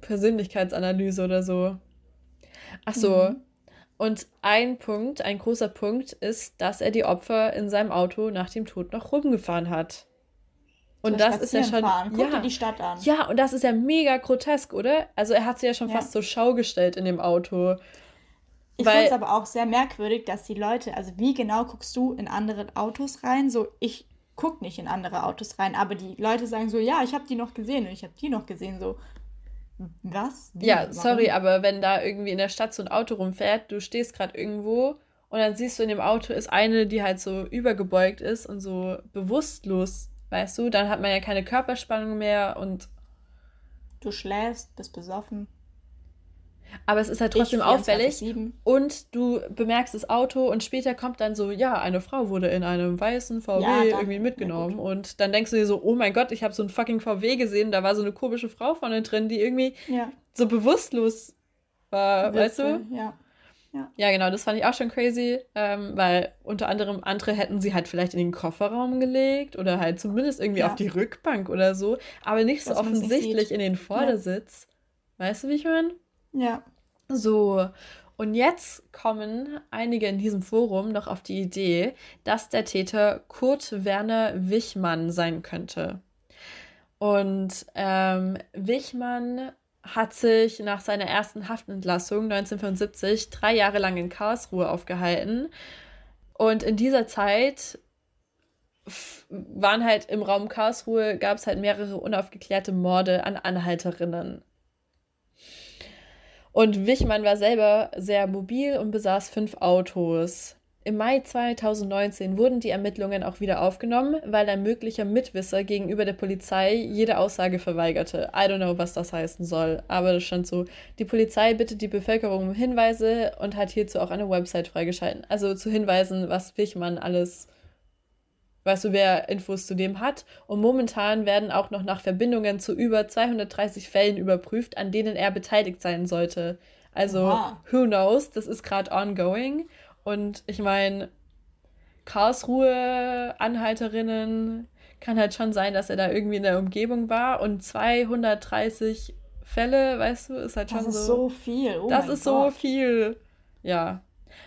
Persönlichkeitsanalyse oder so. Ach so. Mhm. Und ein Punkt, ein großer Punkt ist, dass er die Opfer in seinem Auto nach dem Tod noch rumgefahren hat. Und das ist ja schon. Guck ja, dir die Stadt an. Ja, und das ist ja mega grotesk, oder? Also er hat sie ja schon ja. fast zur Schau gestellt in dem Auto. Ich finde es aber auch sehr merkwürdig, dass die Leute, also wie genau guckst du in andere Autos rein? So, ich gucke nicht in andere Autos rein, aber die Leute sagen so, ja, ich habe die noch gesehen und ich habe die noch gesehen. So, was? Wie? Ja, Warum? sorry, aber wenn da irgendwie in der Stadt so ein Auto rumfährt, du stehst gerade irgendwo und dann siehst du in dem Auto ist eine, die halt so übergebeugt ist und so bewusstlos, weißt du, dann hat man ja keine Körperspannung mehr und du schläfst, bist besoffen. Aber es ist halt trotzdem auffällig. Und du bemerkst das Auto und später kommt dann so, ja, eine Frau wurde in einem weißen VW ja, irgendwie mitgenommen. Und dann denkst du dir so, oh mein Gott, ich habe so ein fucking VW gesehen, da war so eine komische Frau vorne drin, die irgendwie ja. so bewusstlos war, Witze, weißt du? Ja. ja. Ja, genau, das fand ich auch schon crazy, ähm, weil unter anderem andere hätten sie halt vielleicht in den Kofferraum gelegt oder halt zumindest irgendwie auf die Rückbank oder so, aber nicht so offensichtlich nicht in den Vordersitz. Weißt du, wie ich meine? Ja. So, und jetzt kommen einige in diesem Forum noch auf die Idee, dass der Täter Kurt Werner Wichmann sein könnte. Und ähm, Wichmann hat sich nach seiner ersten Haftentlassung 1975 drei Jahre lang in Karlsruhe aufgehalten. Und in dieser Zeit waren halt im Raum Karlsruhe, gab es halt mehrere unaufgeklärte Morde an Anhalterinnen. Und Wichmann war selber sehr mobil und besaß fünf Autos. Im Mai 2019 wurden die Ermittlungen auch wieder aufgenommen, weil ein möglicher Mitwisser gegenüber der Polizei jede Aussage verweigerte. I don't know, was das heißen soll, aber das stand so. Die Polizei bittet die Bevölkerung um Hinweise und hat hierzu auch eine Website freigeschalten. Also zu Hinweisen, was Wichmann alles weißt du, wer Infos zu dem hat. Und momentan werden auch noch nach Verbindungen zu über 230 Fällen überprüft, an denen er beteiligt sein sollte. Also, Aha. who knows? Das ist gerade ongoing. Und ich meine, Karlsruhe, Anhalterinnen, kann halt schon sein, dass er da irgendwie in der Umgebung war. Und 230 Fälle, weißt du, ist halt das schon so. Das ist so viel. Oh das ist Gott. so viel. Ja.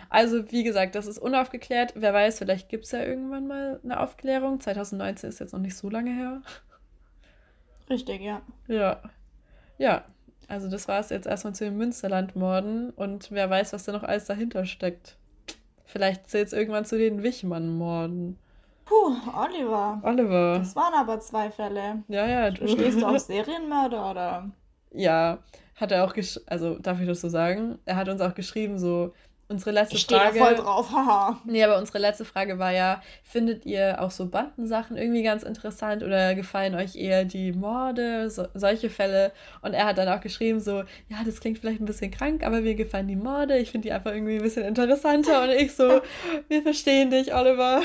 Also, wie gesagt, das ist unaufgeklärt. Wer weiß, vielleicht gibt es ja irgendwann mal eine Aufklärung. 2019 ist jetzt noch nicht so lange her. Richtig, ja. Ja. Ja. Also, das war es jetzt erstmal zu den Münsterlandmorden. Und wer weiß, was da noch alles dahinter steckt. Vielleicht zählt es irgendwann zu den Wichmann-Morden. Puh, Oliver. Oliver. Das waren aber zwei Fälle. Ja, ja. Du. Stehst du auf Serienmörder oder? Ja, hat er auch gesch also darf ich das so sagen? Er hat uns auch geschrieben, so, Unsere letzte ich Frage. Da voll drauf, haha. Nee, aber unsere letzte Frage war ja: Findet ihr auch so Bandensachen irgendwie ganz interessant oder gefallen euch eher die Morde, so, solche Fälle? Und er hat dann auch geschrieben: so, ja, das klingt vielleicht ein bisschen krank, aber mir gefallen die Morde. Ich finde die einfach irgendwie ein bisschen interessanter. Und ich so, wir verstehen dich, Oliver.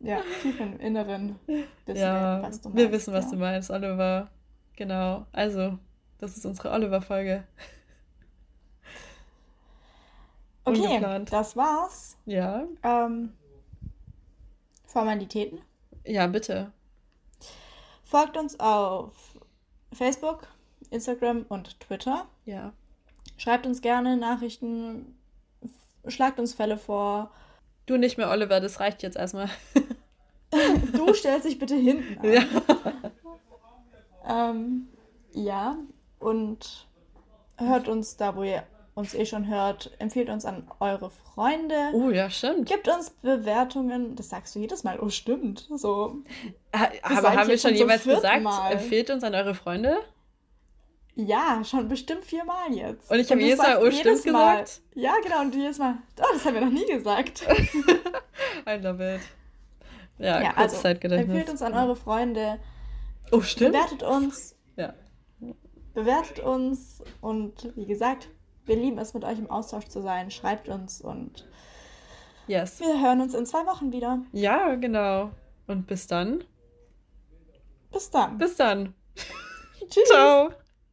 ja, tief im Inneren wissen ja, meinst. Wir wissen, was ja. du meinst, Oliver. Genau. Also, das ist unsere Oliver-Folge. Okay, Ungeplant. das war's. Ja. Ähm, Formalitäten. Ja, bitte. Folgt uns auf Facebook, Instagram und Twitter. Ja. Schreibt uns gerne Nachrichten, schlagt uns Fälle vor. Du nicht mehr, Oliver, das reicht jetzt erstmal. du stellst dich bitte hinten an. Ja. ähm, ja, und hört uns da, wo ihr uns eh schon hört, empfiehlt uns an eure Freunde. Oh ja, stimmt. Gibt uns Bewertungen. Das sagst du jedes Mal. Oh, stimmt. So. Aber haben wir schon jemals gesagt, Mal. empfehlt uns an eure Freunde? Ja, schon bestimmt viermal jetzt. Und ich habe jedes Mal, oh, stimmt gesagt? Ja, genau. Und jedes Mal, oh, das haben wir noch nie gesagt. I love it. Ja, ja Kurzzeitgedächtnis. Also, empfehlt uns an eure Freunde. Oh, stimmt. Bewertet uns. Ja. Bewertet uns und wie gesagt, wir lieben es, mit euch im Austausch zu sein. Schreibt uns und yes. wir hören uns in zwei Wochen wieder. Ja, genau. Und bis dann. Bis dann. Bis dann. Tschüss. Ciao.